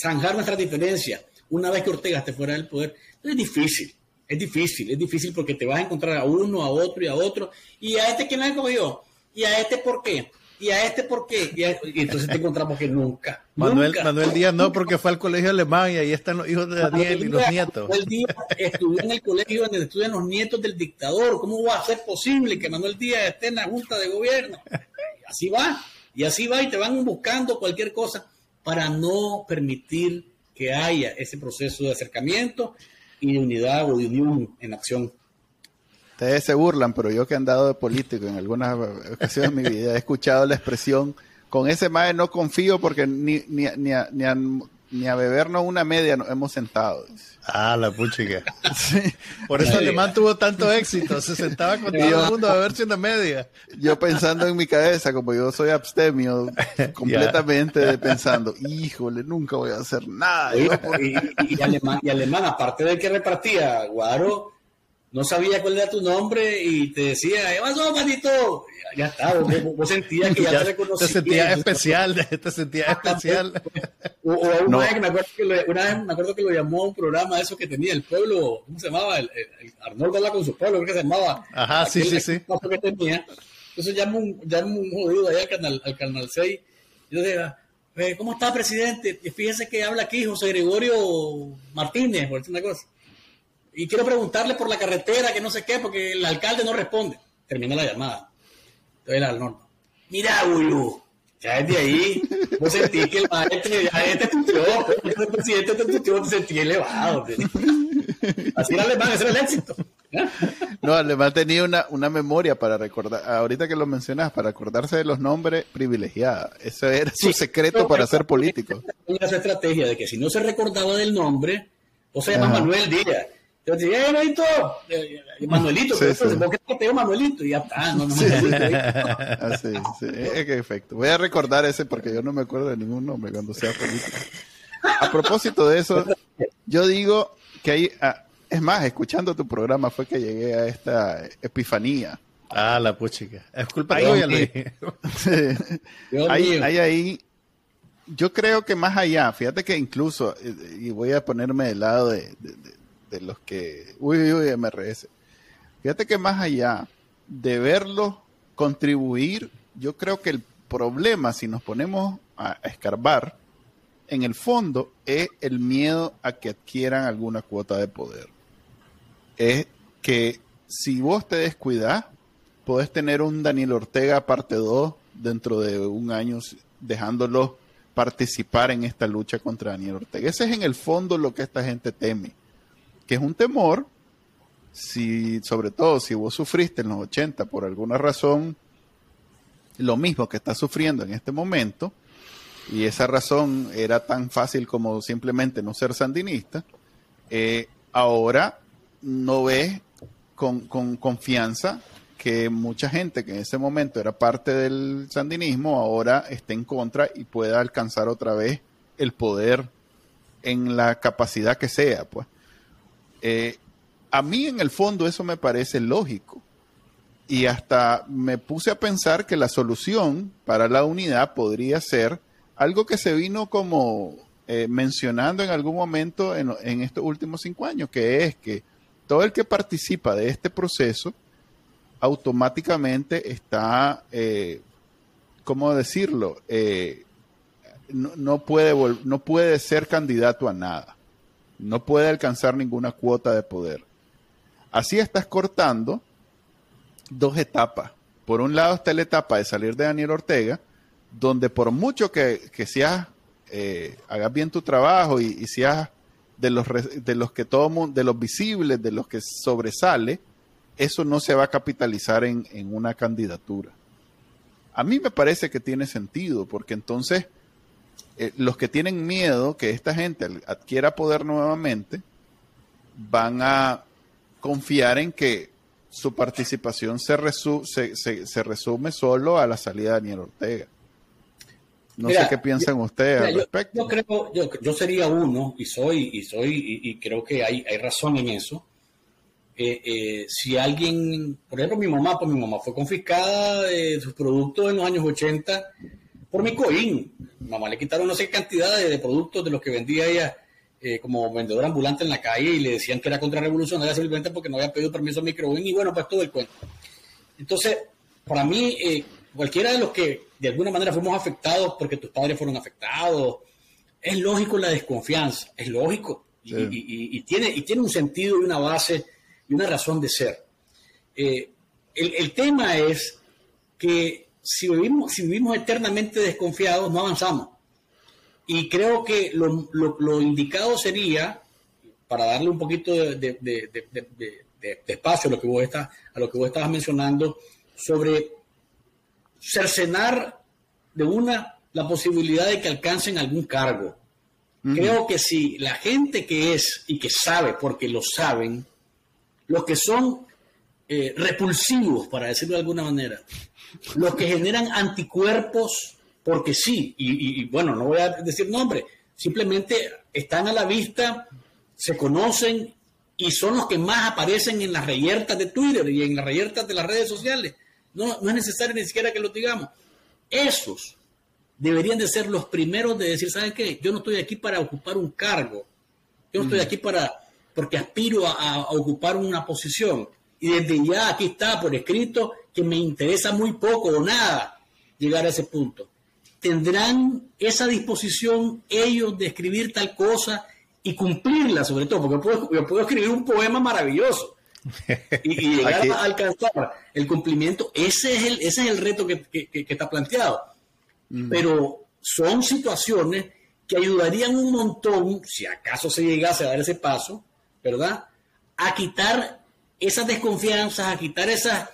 zanjar nuestras diferencias una vez que Ortega esté fuera del poder, es difícil. Es difícil, es difícil porque te vas a encontrar a uno, a otro y a otro. ¿Y a este quién lo yo? ¿Y a este por qué? ¿Y a este por qué? Y, entonces te encontramos que nunca. Manuel, Manuel Díaz no, porque fue al colegio alemán y ahí están los hijos de Daniel y los nietos. Manuel Díaz estudió en el colegio donde estudian los nietos del dictador. ¿Cómo va a ser posible que Manuel Díaz esté en la junta de gobierno? Así va, y así va, y te van buscando cualquier cosa para no permitir que haya ese proceso de acercamiento y de unidad o de unión en acción. Ustedes se burlan, pero yo que he andado de político en algunas ocasiones de mi vida he escuchado la expresión, con ese mae no confío porque ni, ni, ni, ni, ni a bebernos una media nos hemos sentado. Ah, la puchica. Por eso Alemán tuvo tanto éxito. Se sentaba con todo el mundo a beberse una media. Yo pensando en mi cabeza, como yo soy abstemio, completamente pensando, híjole, nunca voy a hacer nada. y, alemán, y alemán, aparte de que repartía, Guaro no sabía cuál era tu nombre y te decía, ¿qué pasó, manito? Ya está, vos, sentías que ya, te reconocía. Te sentías especial, te sentías especial. O, o una, vez que me acuerdo que lo, una vez me acuerdo que lo llamó a un programa de eso que tenía el pueblo, ¿cómo se llamaba? El, Arnoldo habla con su pueblo, creo que se llamaba. Ajá, sí, sí, sí. Que tenía. Entonces llamo un, llamo un jodido ahí al canal, al canal 6. Y yo decía, eh, ¿cómo está, presidente? Y fíjese que habla aquí José Gregorio Martínez, por decir una cosa y quiero preguntarle por la carretera, que no sé qué, porque el alcalde no responde. Termina la llamada. Entonces al norte. Mira, Ulu, ya desde ahí, vos sentí que el maestro ya este tuteó, el presidente te tuteó, te sentí elevado. Así era alemán, ese era el éxito. No, Alemán tenía una, una memoria para recordar, ahorita que lo mencionas, para acordarse de los nombres privilegiada. Eso era su secreto para ser político. Esa estrategia de que si no se recordaba del nombre, o se llama Manuel Díaz yo decía, eh, Manuelito, eh, Manuelito, sí, sí. ¿por qué te Manuelito? Y ya está, no, no me Así, ah, sí, es que efecto. Voy a recordar ese porque yo no me acuerdo de ningún nombre cuando sea político. A propósito de eso, yo digo que hay, ah, es más, escuchando tu programa fue que llegué a esta epifanía. Ah, la puchica. Es culpa tuya, Luis. hay, hay ahí yo creo que más allá, fíjate que incluso, eh, y voy a ponerme del lado de, de los que, uy, uy, MRS. Fíjate que más allá de verlo contribuir, yo creo que el problema, si nos ponemos a escarbar, en el fondo es el miedo a que adquieran alguna cuota de poder. Es que si vos te descuidas, podés tener un Daniel Ortega parte 2 dentro de un año, dejándolo participar en esta lucha contra Daniel Ortega. Ese es en el fondo lo que esta gente teme que es un temor, si, sobre todo si vos sufriste en los 80 por alguna razón, lo mismo que estás sufriendo en este momento, y esa razón era tan fácil como simplemente no ser sandinista, eh, ahora no ves con, con, confianza que mucha gente que en ese momento era parte del sandinismo ahora esté en contra y pueda alcanzar otra vez el poder en la capacidad que sea, pues. Eh, a mí en el fondo eso me parece lógico. Y hasta me puse a pensar que la solución para la unidad podría ser algo que se vino como eh, mencionando en algún momento en, estos últimos cinco años, que es que todo el que participa de este proceso automáticamente está, eh, ¿cómo decirlo? Eh, no, puede no puede ser candidato a nada, no puede alcanzar ninguna cuota de poder. Así estás cortando dos etapas. Por un lado está la etapa de salir de Daniel Ortega, donde por mucho que, seas, eh, hagas bien tu trabajo y, seas de los, de los que todo mundo, de los visibles, de los que sobresale, eso no se va a capitalizar en, en una candidatura. A mí me parece que tiene sentido, porque entonces eh, los que tienen miedo que esta gente adquiera poder nuevamente van a confiar en que su participación se, se, resume solo a la salida de Daniel Ortega. No sé qué piensan ustedes al respecto. Yo, creo, yo, sería uno, y soy, y soy, y, creo que hay, hay, razón en eso. Eh, eh, si alguien, por ejemplo, mi mamá, pues mi mamá fue confiscada de sus productos en los años 80 por mi coín. Mamá le quitaron no sé cantidad de, productos de los que vendía ella eh, como vendedora ambulante en la calle y le decían que era contrarrevolucionaria simplemente porque no había pedido permiso a microín y bueno, pues todo el cuento. Entonces, para mí, eh, cualquiera de los que de alguna manera fuimos afectados porque tus padres fueron afectados, es lógico la desconfianza, es lógico. Y, tiene, y tiene un sentido y una base y una razón de ser. Eh, el, el tema es que si vivimos, si vivimos eternamente desconfiados, no avanzamos. Y creo que lo, indicado sería, para darle un poquito de, espacio a lo, que vos estás, a lo que vos estabas mencionando, sobre cercenar de una la posibilidad de que alcancen algún cargo. Creo que si la gente que es y que sabe, porque lo saben, los que son eh, repulsivos, para decirlo de alguna manera, los que generan anticuerpos, porque sí, y, bueno, no voy a decir nombre, simplemente están a la vista, se conocen y son los que más aparecen en las reyertas de Twitter y en las reyertas de las redes sociales. No, no es necesario ni siquiera que lo digamos. Esos deberían de ser los primeros de decir, ¿saben qué? Yo no estoy aquí para ocupar un cargo. Yo no estoy aquí para, porque aspiro a ocupar una posición. Y desde ya aquí está por escrito que me interesa muy poco o nada llegar a ese punto. ¿Tendrán esa disposición ellos de escribir tal cosa y cumplirla sobre todo? Porque yo puedo, escribir un poema maravilloso y, llegar a alcanzar el cumplimiento. Ese es el, ese es el reto que, está planteado. Mm. Pero son situaciones que ayudarían un montón, si acaso se llegase a dar ese paso, ¿verdad? A quitar esas desconfianzas, a quitar esas,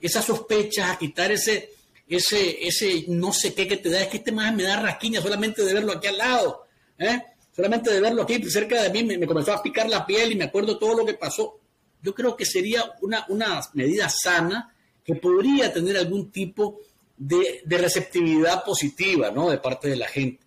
esas sospechas, a quitar ese, ese, ese no sé qué que te da. Es que este más me da rasquiña solamente de verlo aquí al lado. ¿eh? Solamente de verlo aquí cerca de mí me, comenzó a picar la piel y me acuerdo todo lo que pasó. Yo creo que sería una, una medida sana que podría tener algún tipo de, de receptividad positiva ¿no? de parte de la gente.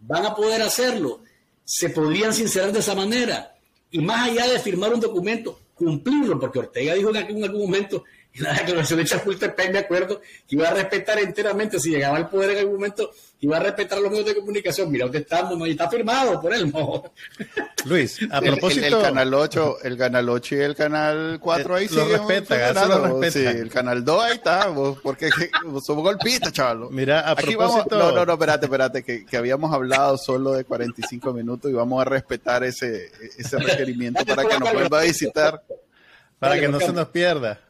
¿Van a poder hacerlo? ¿Se podrían sincerar de esa manera? Y más allá de firmar un documento, cumplirlo, porque Ortega dijo en algún momento y la declaración de Chapultepec, me acuerdo, que iba a respetar enteramente, si llegaba al poder en algún momento, iba a respetar los medios de comunicación. Mira dónde estamos, y está firmado por él. Luis, a propósito... El, canal 8, el canal 8 y el canal 4 ahí sí. Lo respeta, lo respeta. Sí, el canal 2 ahí está, porque somos golpistas, chaval. Mira, a Aquí propósito... no, no, no, espérate, espérate, que, que, habíamos hablado solo de 45 minutos y vamos a respetar ese, ese requerimiento para que nos vuelva a visitar. Para que no se nos pierda.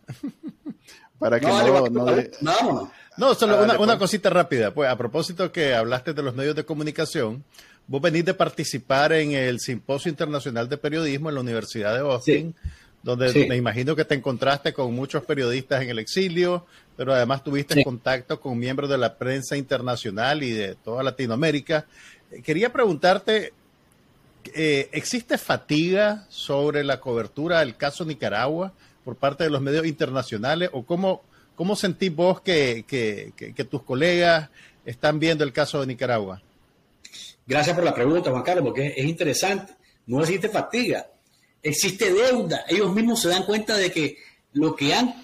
Para que no, no, no, solo una, una, cosita rápida. Pues a propósito que hablaste de los medios de comunicación, vos venís de participar en el Simposio Internacional de Periodismo en la Universidad de Austin, donde me imagino que te encontraste con muchos periodistas en el exilio, pero además tuviste contacto con miembros de la prensa internacional y de toda Latinoamérica. Eh, quería preguntarte, eh, ¿existe fatiga sobre la cobertura del caso Nicaragua por parte de los medios internacionales o cómo, cómo sentís vos que, que tus colegas están viendo el caso de Nicaragua? Gracias por la pregunta, Juan Carlos, porque es, interesante. No existe fatiga, existe deuda. Ellos mismos se dan cuenta de que lo que han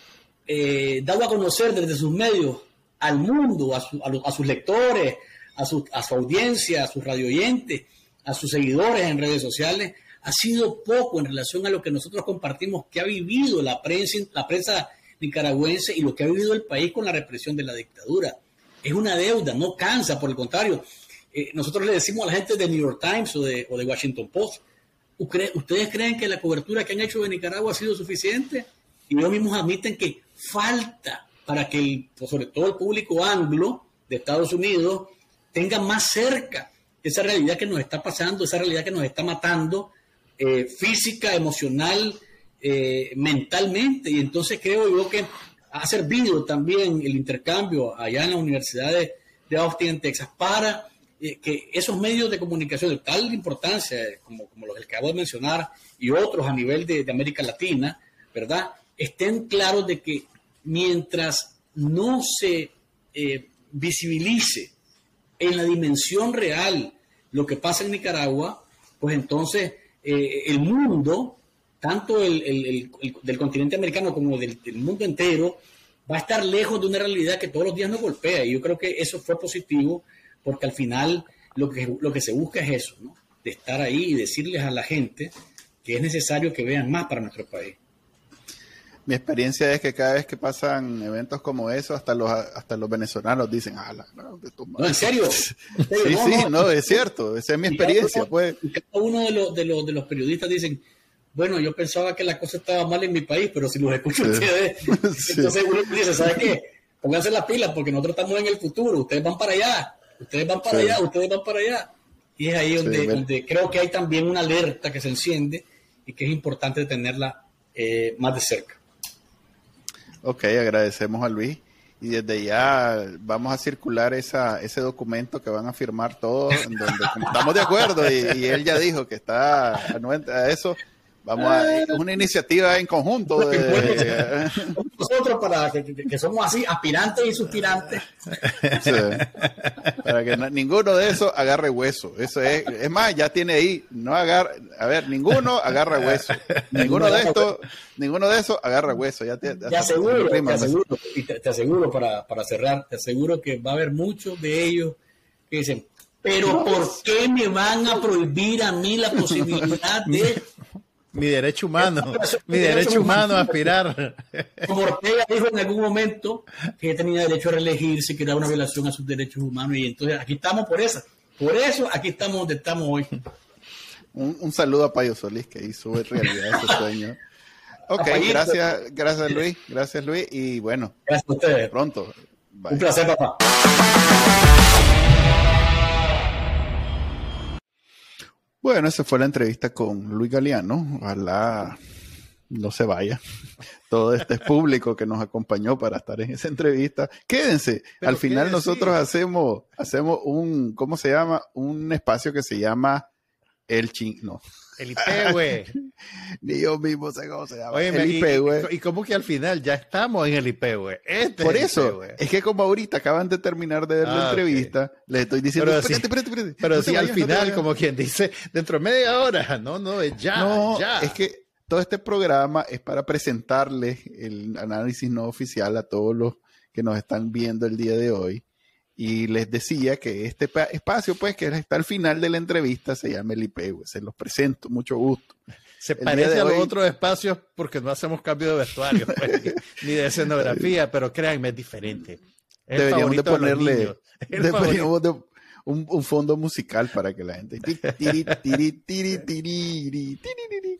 eh, dado a conocer desde sus medios al mundo, a, sus lectores, a su, a su audiencia, a sus radioyentes, a sus seguidores en redes sociales, ha sido poco en relación a lo que nosotros compartimos que ha vivido la prensa, la prensa nicaragüense y lo que ha vivido el país con la represión de la dictadura. Es una deuda, no cansa, por el contrario, eh, nosotros le decimos a la gente de New York Times o de, Washington Post, ¿ustedes creen que la cobertura que han hecho de Nicaragua ha sido suficiente? Y ellos mismos admiten que falta para que pues, sobre todo el público anglo de Estados Unidos tenga más cerca esa realidad que nos está pasando, esa realidad que nos está matando eh, física, emocional, eh, mentalmente. Y entonces creo yo que ha servido también el intercambio allá en la Universidad de, de Austin, en Texas, para eh, que esos medios de comunicación de tal importancia como, como los que acabo de mencionar y otros a nivel de, América Latina, ¿verdad? Estén claros de que mientras no se visibilice en la dimensión real lo que pasa en Nicaragua, pues entonces eh, el mundo, tanto el, del continente americano como del, mundo entero, va a estar lejos de una realidad que todos los días nos golpea. Y yo creo que eso fue positivo porque al final lo que, lo que se busca es eso, ¿no? de estar ahí y decirles a la gente que es necesario que vean más para nuestro país. Mi experiencia es que cada vez que pasan eventos como eso, hasta los hasta los venezolanos dicen, ah, no, no, en serio. sí, sí, no, es cierto, esa es mi experiencia. pues. cada uno de los, de, los, de los periodistas dicen, bueno, yo pensaba que la cosa estaba mal en mi país, pero si los escucho ustedes, entonces uno dice, ¿sabe qué? Pónganse las pilas porque nosotros estamos en el futuro, ustedes van para allá. Ustedes van para allá, ustedes van para allá. Y es ahí donde, creo que hay también una alerta que se enciende y que es importante tenerla eh, más de cerca. Ok, agradecemos a Luis. Y desde ya vamos a circular esa, ese documento que van a firmar todos, en donde estamos de acuerdo y, él ya dijo que está a eso, Vamos a, es una iniciativa en conjunto. De, nosotros para que, somos así, aspirantes y suspirantes. para que ninguno de esos agarre hueso. Eso es, es más, ya tiene ahí, no agarra, a ver, ninguno agarra hueso. Ninguno de estos, ninguno de esos agarra hueso. Ya te, aseguro, te aseguro, y te, aseguro para, para cerrar, te aseguro que va a haber muchos de ellos que dicen, pero ¿por qué me van a prohibir a mí la posibilidad de mi derecho humano, mi derecho humano a aspirar. Como Ortega dijo en algún momento que tenía derecho a reelegirse, que era una violación a sus derechos humanos, y entonces aquí estamos por eso. Por eso aquí estamos donde estamos hoy. Un, saludo a Payo Solís que hizo realidad ese sueño. Ok, gracias, gracias Luis, gracias Luis, y bueno, gracias a ustedes. Pronto. Un placer, papá. Bueno, esa fue la entrevista con Luis Galeano. Ojalá no se vaya. Todo este público que nos acompañó para estar en esa entrevista. Quédense. Al final nosotros hacemos, hacemos un, ¿cómo se llama? Un espacio que se llama El Ching. No. El IP, güey. Ni yo mismo sé cómo se llama. el IP, güey. Y, cómo que al final ya estamos en el IP, güey. Este Por eso, es que como ahorita acaban de terminar de ver la ah, entrevista, les estoy diciendo, pero espérate, espérate, espérate, Pero si al final, como quien dice, dentro de media hora, no, no, es ya, no, ya. Es que todo este programa es para presentarles el análisis no oficial a todos los que nos están viendo el día de hoy y les decía que este espacio, pues, que está al final de la entrevista, se llama el IP, se los presento, mucho gusto. Se parece a los otros espacios porque no hacemos cambio de vestuario, pues, ni de escenografía, pero créanme, es diferente. deberíamos de ponerle deberíamos de un, un, fondo musical para que la gente tiri, tiri, tiri, tiri,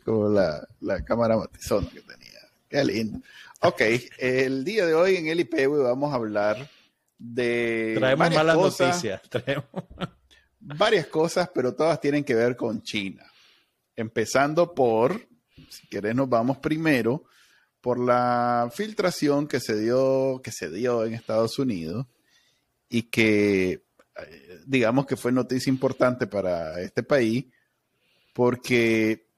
como la, la cámara matizona que tenía. Qué lindo. Ok, el día de hoy en el IP vamos a hablar de traemos malas noticias varias cosas, pero todas tienen que ver con China. Empezando por, si querés nos vamos primero, por la filtración que se dio, que se dio en Estados Unidos y que digamos que fue noticia importante para este país porque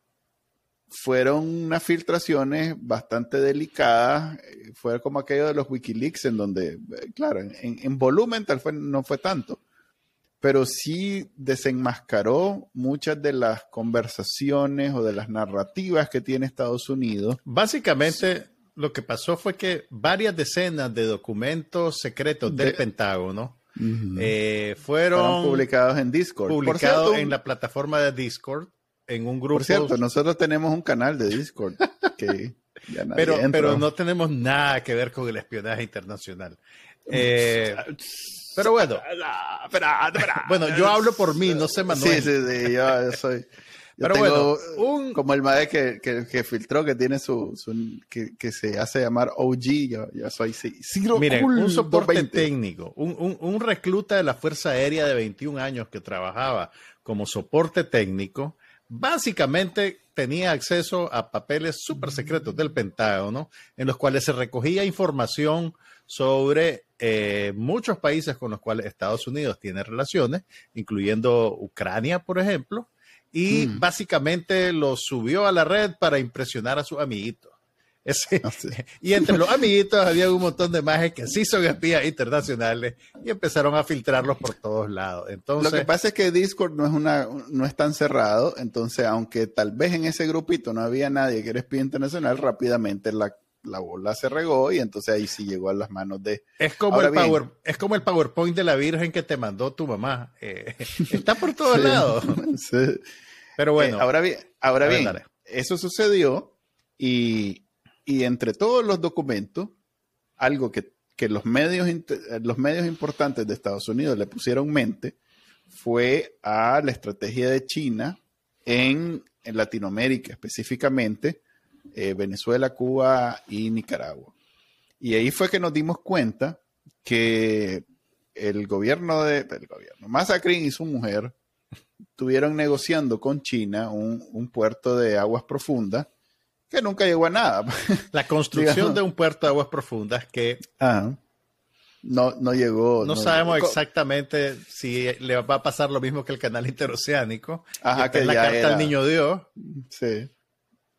fueron unas filtraciones bastante delicadas, fue como aquello de los Wikileaks en donde, claro, en, volumen tal fue, no fue tanto, pero sí desenmascaró muchas de las conversaciones o de las narrativas que tiene Estados Unidos. Básicamente, lo que pasó fue que varias decenas de documentos secretos del Pentágono eh, fueron publicados en Discord. Publicados en la plataforma de Discord, en un grupo. Por cierto, nosotros tenemos un canal de Discord que pero, pero no tenemos nada que ver con el espionaje internacional. Eh, pero bueno. bueno, yo hablo por mí, no sé Manuel. Sí, sí, sí, yo soy. Pero bueno, un... como el madre que, que, filtró, que tiene su, que, que, se hace llamar OG, yo, yo soy Ciro Miren, un soporte técnico, un, un, un, recluta de la Fuerza Aérea de 21 años que trabajaba como soporte técnico, básicamente tenía acceso a papeles súper secretos del Pentágono, en los cuales se recogía información sobre eh, muchos países con los cuales Estados Unidos tiene relaciones, incluyendo Ucrania, por ejemplo, y mm. básicamente lo subió a la red para impresionar a sus amiguitos. Ah, y entre los amiguitos había un montón de majes que sí son espías internacionales y empezaron a filtrarlos por todos lados. Entonces, lo que pasa es que Discord no es una no es tan cerrado, entonces aunque tal vez en ese grupito no había nadie que era espía internacional, rápidamente la la bola se regó y entonces ahí sí llegó a las manos de... Es como, el, power, es como el PowerPoint de la Virgen que te mandó tu mamá. Eh, está por todos lados. Pero bueno. Eh, ahora bien, ahora bien eso sucedió y, y, entre todos los documentos, algo que, que los, medios, los medios importantes de Estados Unidos le pusieron mente fue a la estrategia de China en, en Latinoamérica, específicamente eh, Venezuela, Cuba y Nicaragua. Y ahí fue que nos dimos cuenta que el gobierno de el gobierno, Massacrin y su mujer estuvieron negociando con China un, puerto de aguas profundas que nunca llegó a nada. La construcción de un puerto de aguas profundas que no, no llegó. No, sabemos exactamente si le va a pasar lo mismo que el canal interoceánico. Ajá, que, la carta al niño Dios. Sí.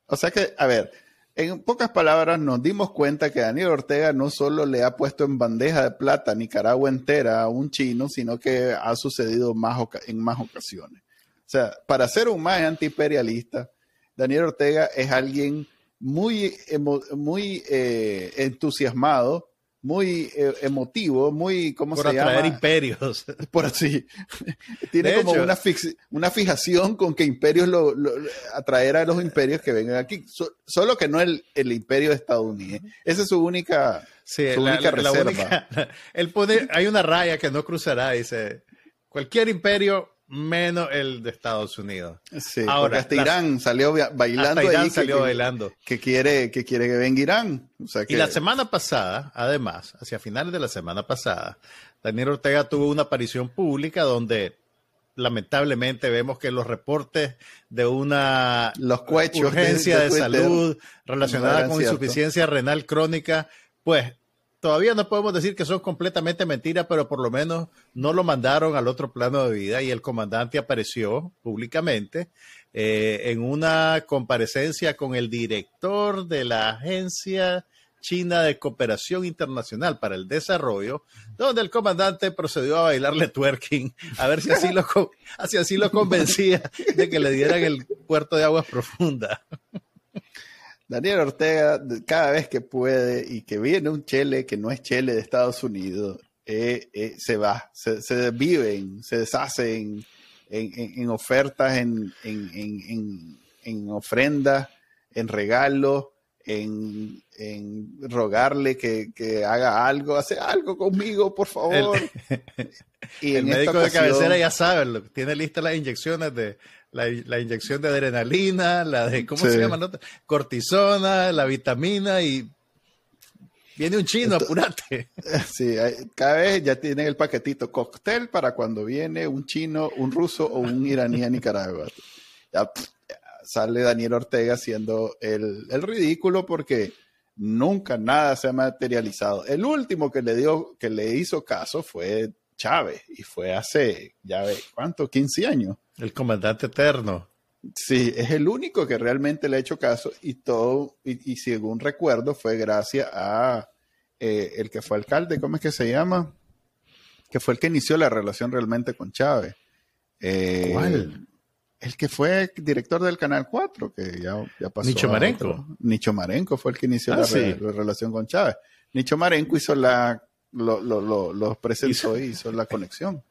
O sea que, a ver, en pocas palabras nos dimos cuenta que Daniel Ortega no solo le ha puesto en bandeja de plata a Nicaragua entera a un chino, sino que ha sucedido más en más ocasiones. O sea, para ser un más antiimperialista, Daniel Ortega es alguien muy, muy eh, entusiasmado muy eh, emotivo, muy, ¿cómo se llama? Por imperios. Por así. Tiene como una, una fijación con que imperios lo, atraer a los imperios que vengan aquí. solo que no el, el imperio estadounidense. Esa es su única, su única reserva. hay una raya que no cruzará, dice, cualquier imperio menos el de Estados Unidos. Sí, Ahora, hasta Irán salió bailando. Irán salió bailando. Que quiere, que quiere que venga Irán. Y la semana pasada, además, hacia finales de la semana pasada, Daniel Ortega tuvo una aparición pública donde lamentablemente vemos que los reportes de una los urgencia de, salud relacionada con insuficiencia renal crónica, pues todavía no podemos decir que son completamente mentiras, pero por lo menos no lo mandaron al otro plano de vida y el comandante apareció públicamente eh, en una comparecencia con el director de la Agencia China de Cooperación Internacional para el Desarrollo, donde el comandante procedió a bailarle twerking, a ver si así lo, así lo convencía de que le dieran el puerto de aguas profundas. Daniel Ortega, cada vez que puede y que viene un chele que no es chele de Estados Unidos, eh, eh, se va, se, se viven, se deshacen en, ofertas, en, en, ofrendas, en regalos, en, rogarle que, haga algo, hace algo conmigo, por favor. y el médico de cabecera ya sabe, tiene listas las inyecciones de la, inyección de adrenalina, la de, ¿cómo se llama? Cortisona, la vitamina y Viene un chino, apúrate. Sí, cada vez ya tienen el paquetito cóctel para cuando viene un chino, un ruso o un iraní a Nicaragua. Ya, sale Daniel Ortega haciendo el, el, ridículo porque nunca nada se ha materializado. El último que le dio, que le hizo caso fue Chávez y fue hace, ya ve, ¿cuánto? 15 años. El comandante eterno. Sí, es el único que realmente le ha hecho caso y todo, y, según recuerdo, fue gracias a eh, el que fue alcalde, ¿cómo es que se llama? Que fue el que inició la relación realmente con Chávez. Eh, ¿Cuál? El que fue director del Canal 4, que ya, ya pasó. Nicho Marenco. Nicho Marenco fue el que inició ah, la, relación con Chávez. Nicho Marenco hizo la, lo, lo, lo, presentó y hizo la conexión.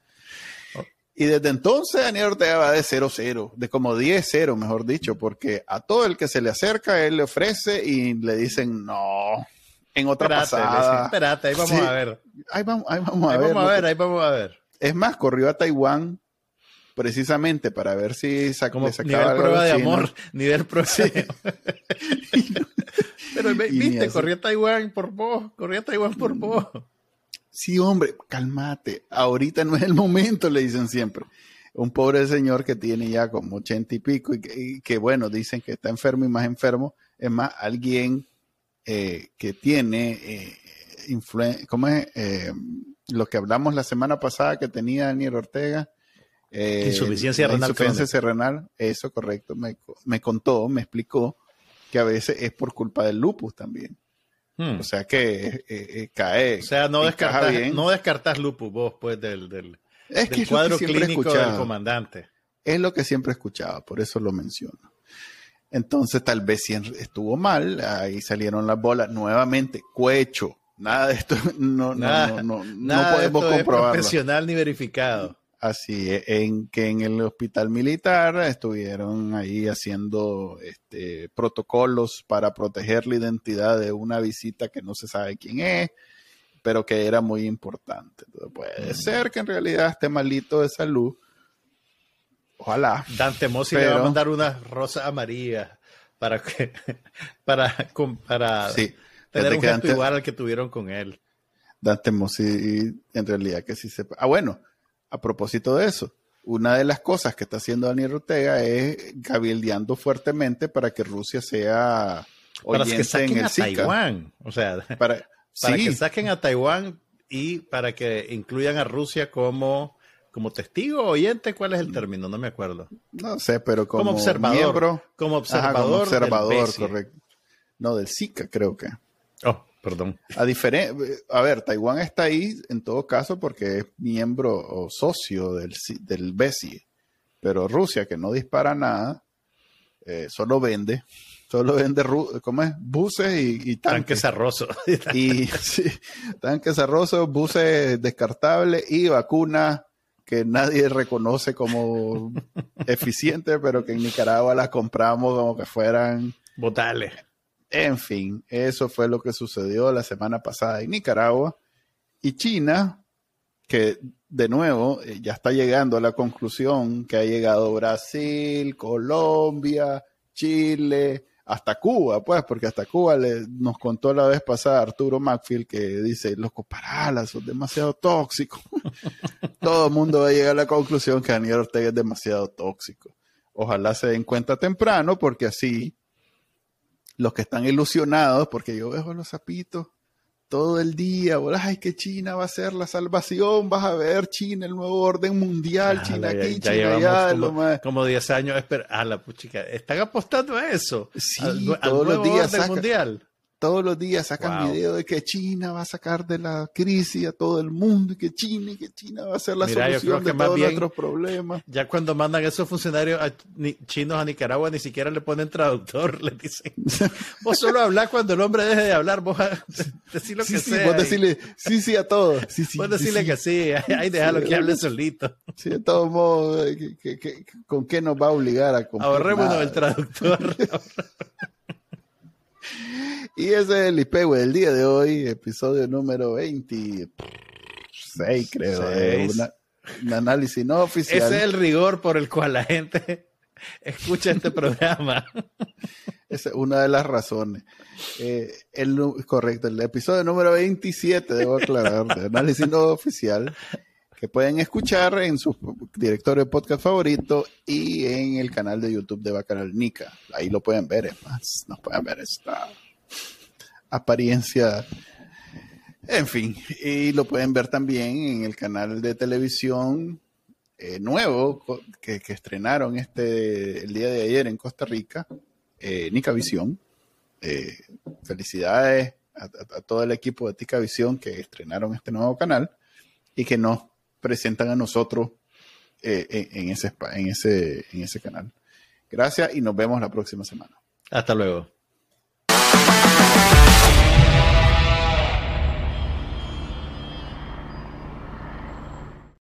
Y desde entonces Daniel Ortega va de 0-0, de como 10-0, mejor dicho, porque a todo el que se le acerca, él le ofrece y le dicen no. En otra pasada. espérate, ahí vamos a ver. Ahí vamos, ahí vamos a ver. Vamos a ver, ahí vamos a ver. Es más, corrió a Taiwán precisamente para ver si sacó Como nivel prueba de amor, nivel prueba de Pero viste, corrió a Taiwán por vos, corrió a Taiwán por vos. Sí, hombre, cálmate. Ahorita no es el momento, le dicen siempre. Un pobre señor que tiene ya como ochenta y pico y que, bueno, dicen que está enfermo y más enfermo. Es más, alguien eh, que tiene eh, influencia, ¿cómo es? Eh, lo que hablamos la semana pasada que tenía Daniel Ortega. Eh, insuficiencia renal. Insuficiencia renal, eso correcto, me, me contó, me explicó que a veces es por culpa del lupus también. Hmm. O sea que eh, eh, cae. O sea, no descartas, no descartas lupus vos, pues, del, del, cuadro clínico del comandante. Es lo que siempre he escuchado, por eso lo menciono. Entonces, tal vez si estuvo mal, ahí salieron las bolas. Nuevamente, cuecho. Nada de esto, no, no, no, no, podemos comprobarlo. profesional ni verificado. Así, en que en el hospital militar estuvieron ahí haciendo este, protocolos para proteger la identidad de una visita que no se sabe quién es, pero que era muy importante. puede mm. ser que en realidad esté malito de salud. Ojalá. Dante Mossi le va a mandar una rosa amarilla para que para, para tener un gesto igual al que tuvieron con él. Dante Mossi en realidad que sí sepa. Ah, bueno a propósito de eso, una de las cosas que está haciendo Daniel Ortega es cabildeando fuertemente para que Rusia sea para que saquen a Taiwán, o sea, para, que saquen a Taiwán y para que incluyan a Rusia como como testigo oyente, ¿cuál es el término? No me acuerdo. No sé, pero como, observador, como observador, observador, correcto. No, del SICA creo que. Oh, Perdón. A, a ver, Taiwán está ahí en todo caso porque es miembro o socio del, del BESI, pero Rusia, que no dispara nada, eh, solo vende, solo vende, ¿cómo es? Buses y, tanques. Tanques arrozo. y sí, tanques arrozo, buses descartables y vacunas que nadie reconoce como eficientes, pero que en Nicaragua las compramos como que fueran... Botales. En fin, eso fue lo que sucedió la semana pasada en Nicaragua. Y China, que de nuevo eh, ya está llegando a la conclusión que ha llegado Brasil, Colombia, Chile, hasta Cuba, pues, porque hasta Cuba nos contó la vez pasada Arturo Macfield que dice, los coparalas son demasiado tóxicos. Todo el mundo va a llegar a la conclusión que Daniel Ortega es demasiado tóxico. Ojalá se den cuenta temprano, porque así los que están ilusionados, porque yo veo los zapitos todo el día, ay, que China va a ser la salvación, vas a ver China, el nuevo orden mundial, China aquí, China allá. Como, 10 años, espera, a la puchica, están apostando a eso, sí, todos los días orden mundial todos los días sacan video de que China va a sacar de la crisis a todo el mundo y que China y que China va a ser la solución de todos nuestros problemas. Ya cuando mandan esos funcionarios chinos a Nicaragua ni siquiera le ponen traductor, le dicen, vos solo hablas cuando el hombre deje de hablar, vos decís lo que sí, sea. Vos decirle sí, sí a todo. Sí, vos decirle que sí, ahí déjalo que hable solito. Sí, de todos modos, eh, ¿con qué nos va a obligar a comprar? Ahorrémonos el traductor. Y ese es el IPW del día de hoy, episodio número 26, creo. un análisis no oficial. Ese es el rigor por el cual la gente escucha este programa. Esa es una de las razones. Eh, el, correcto, el episodio número 27, debo aclarar, de análisis no oficial, que pueden escuchar en su director de podcast favorito y en el canal de YouTube de Bacanal Nica. Ahí lo pueden ver, es más, nos pueden ver esta apariencia. En fin, y lo pueden ver también en el canal de televisión eh, nuevo que, estrenaron este el día de ayer en Costa Rica, eh, Nica Visión. Eh, felicidades a, todo el equipo de Tica Visión que estrenaron este nuevo canal y que nos presentan a nosotros en, ese, en, ese, en ese canal. Gracias y nos vemos la próxima semana. Hasta luego.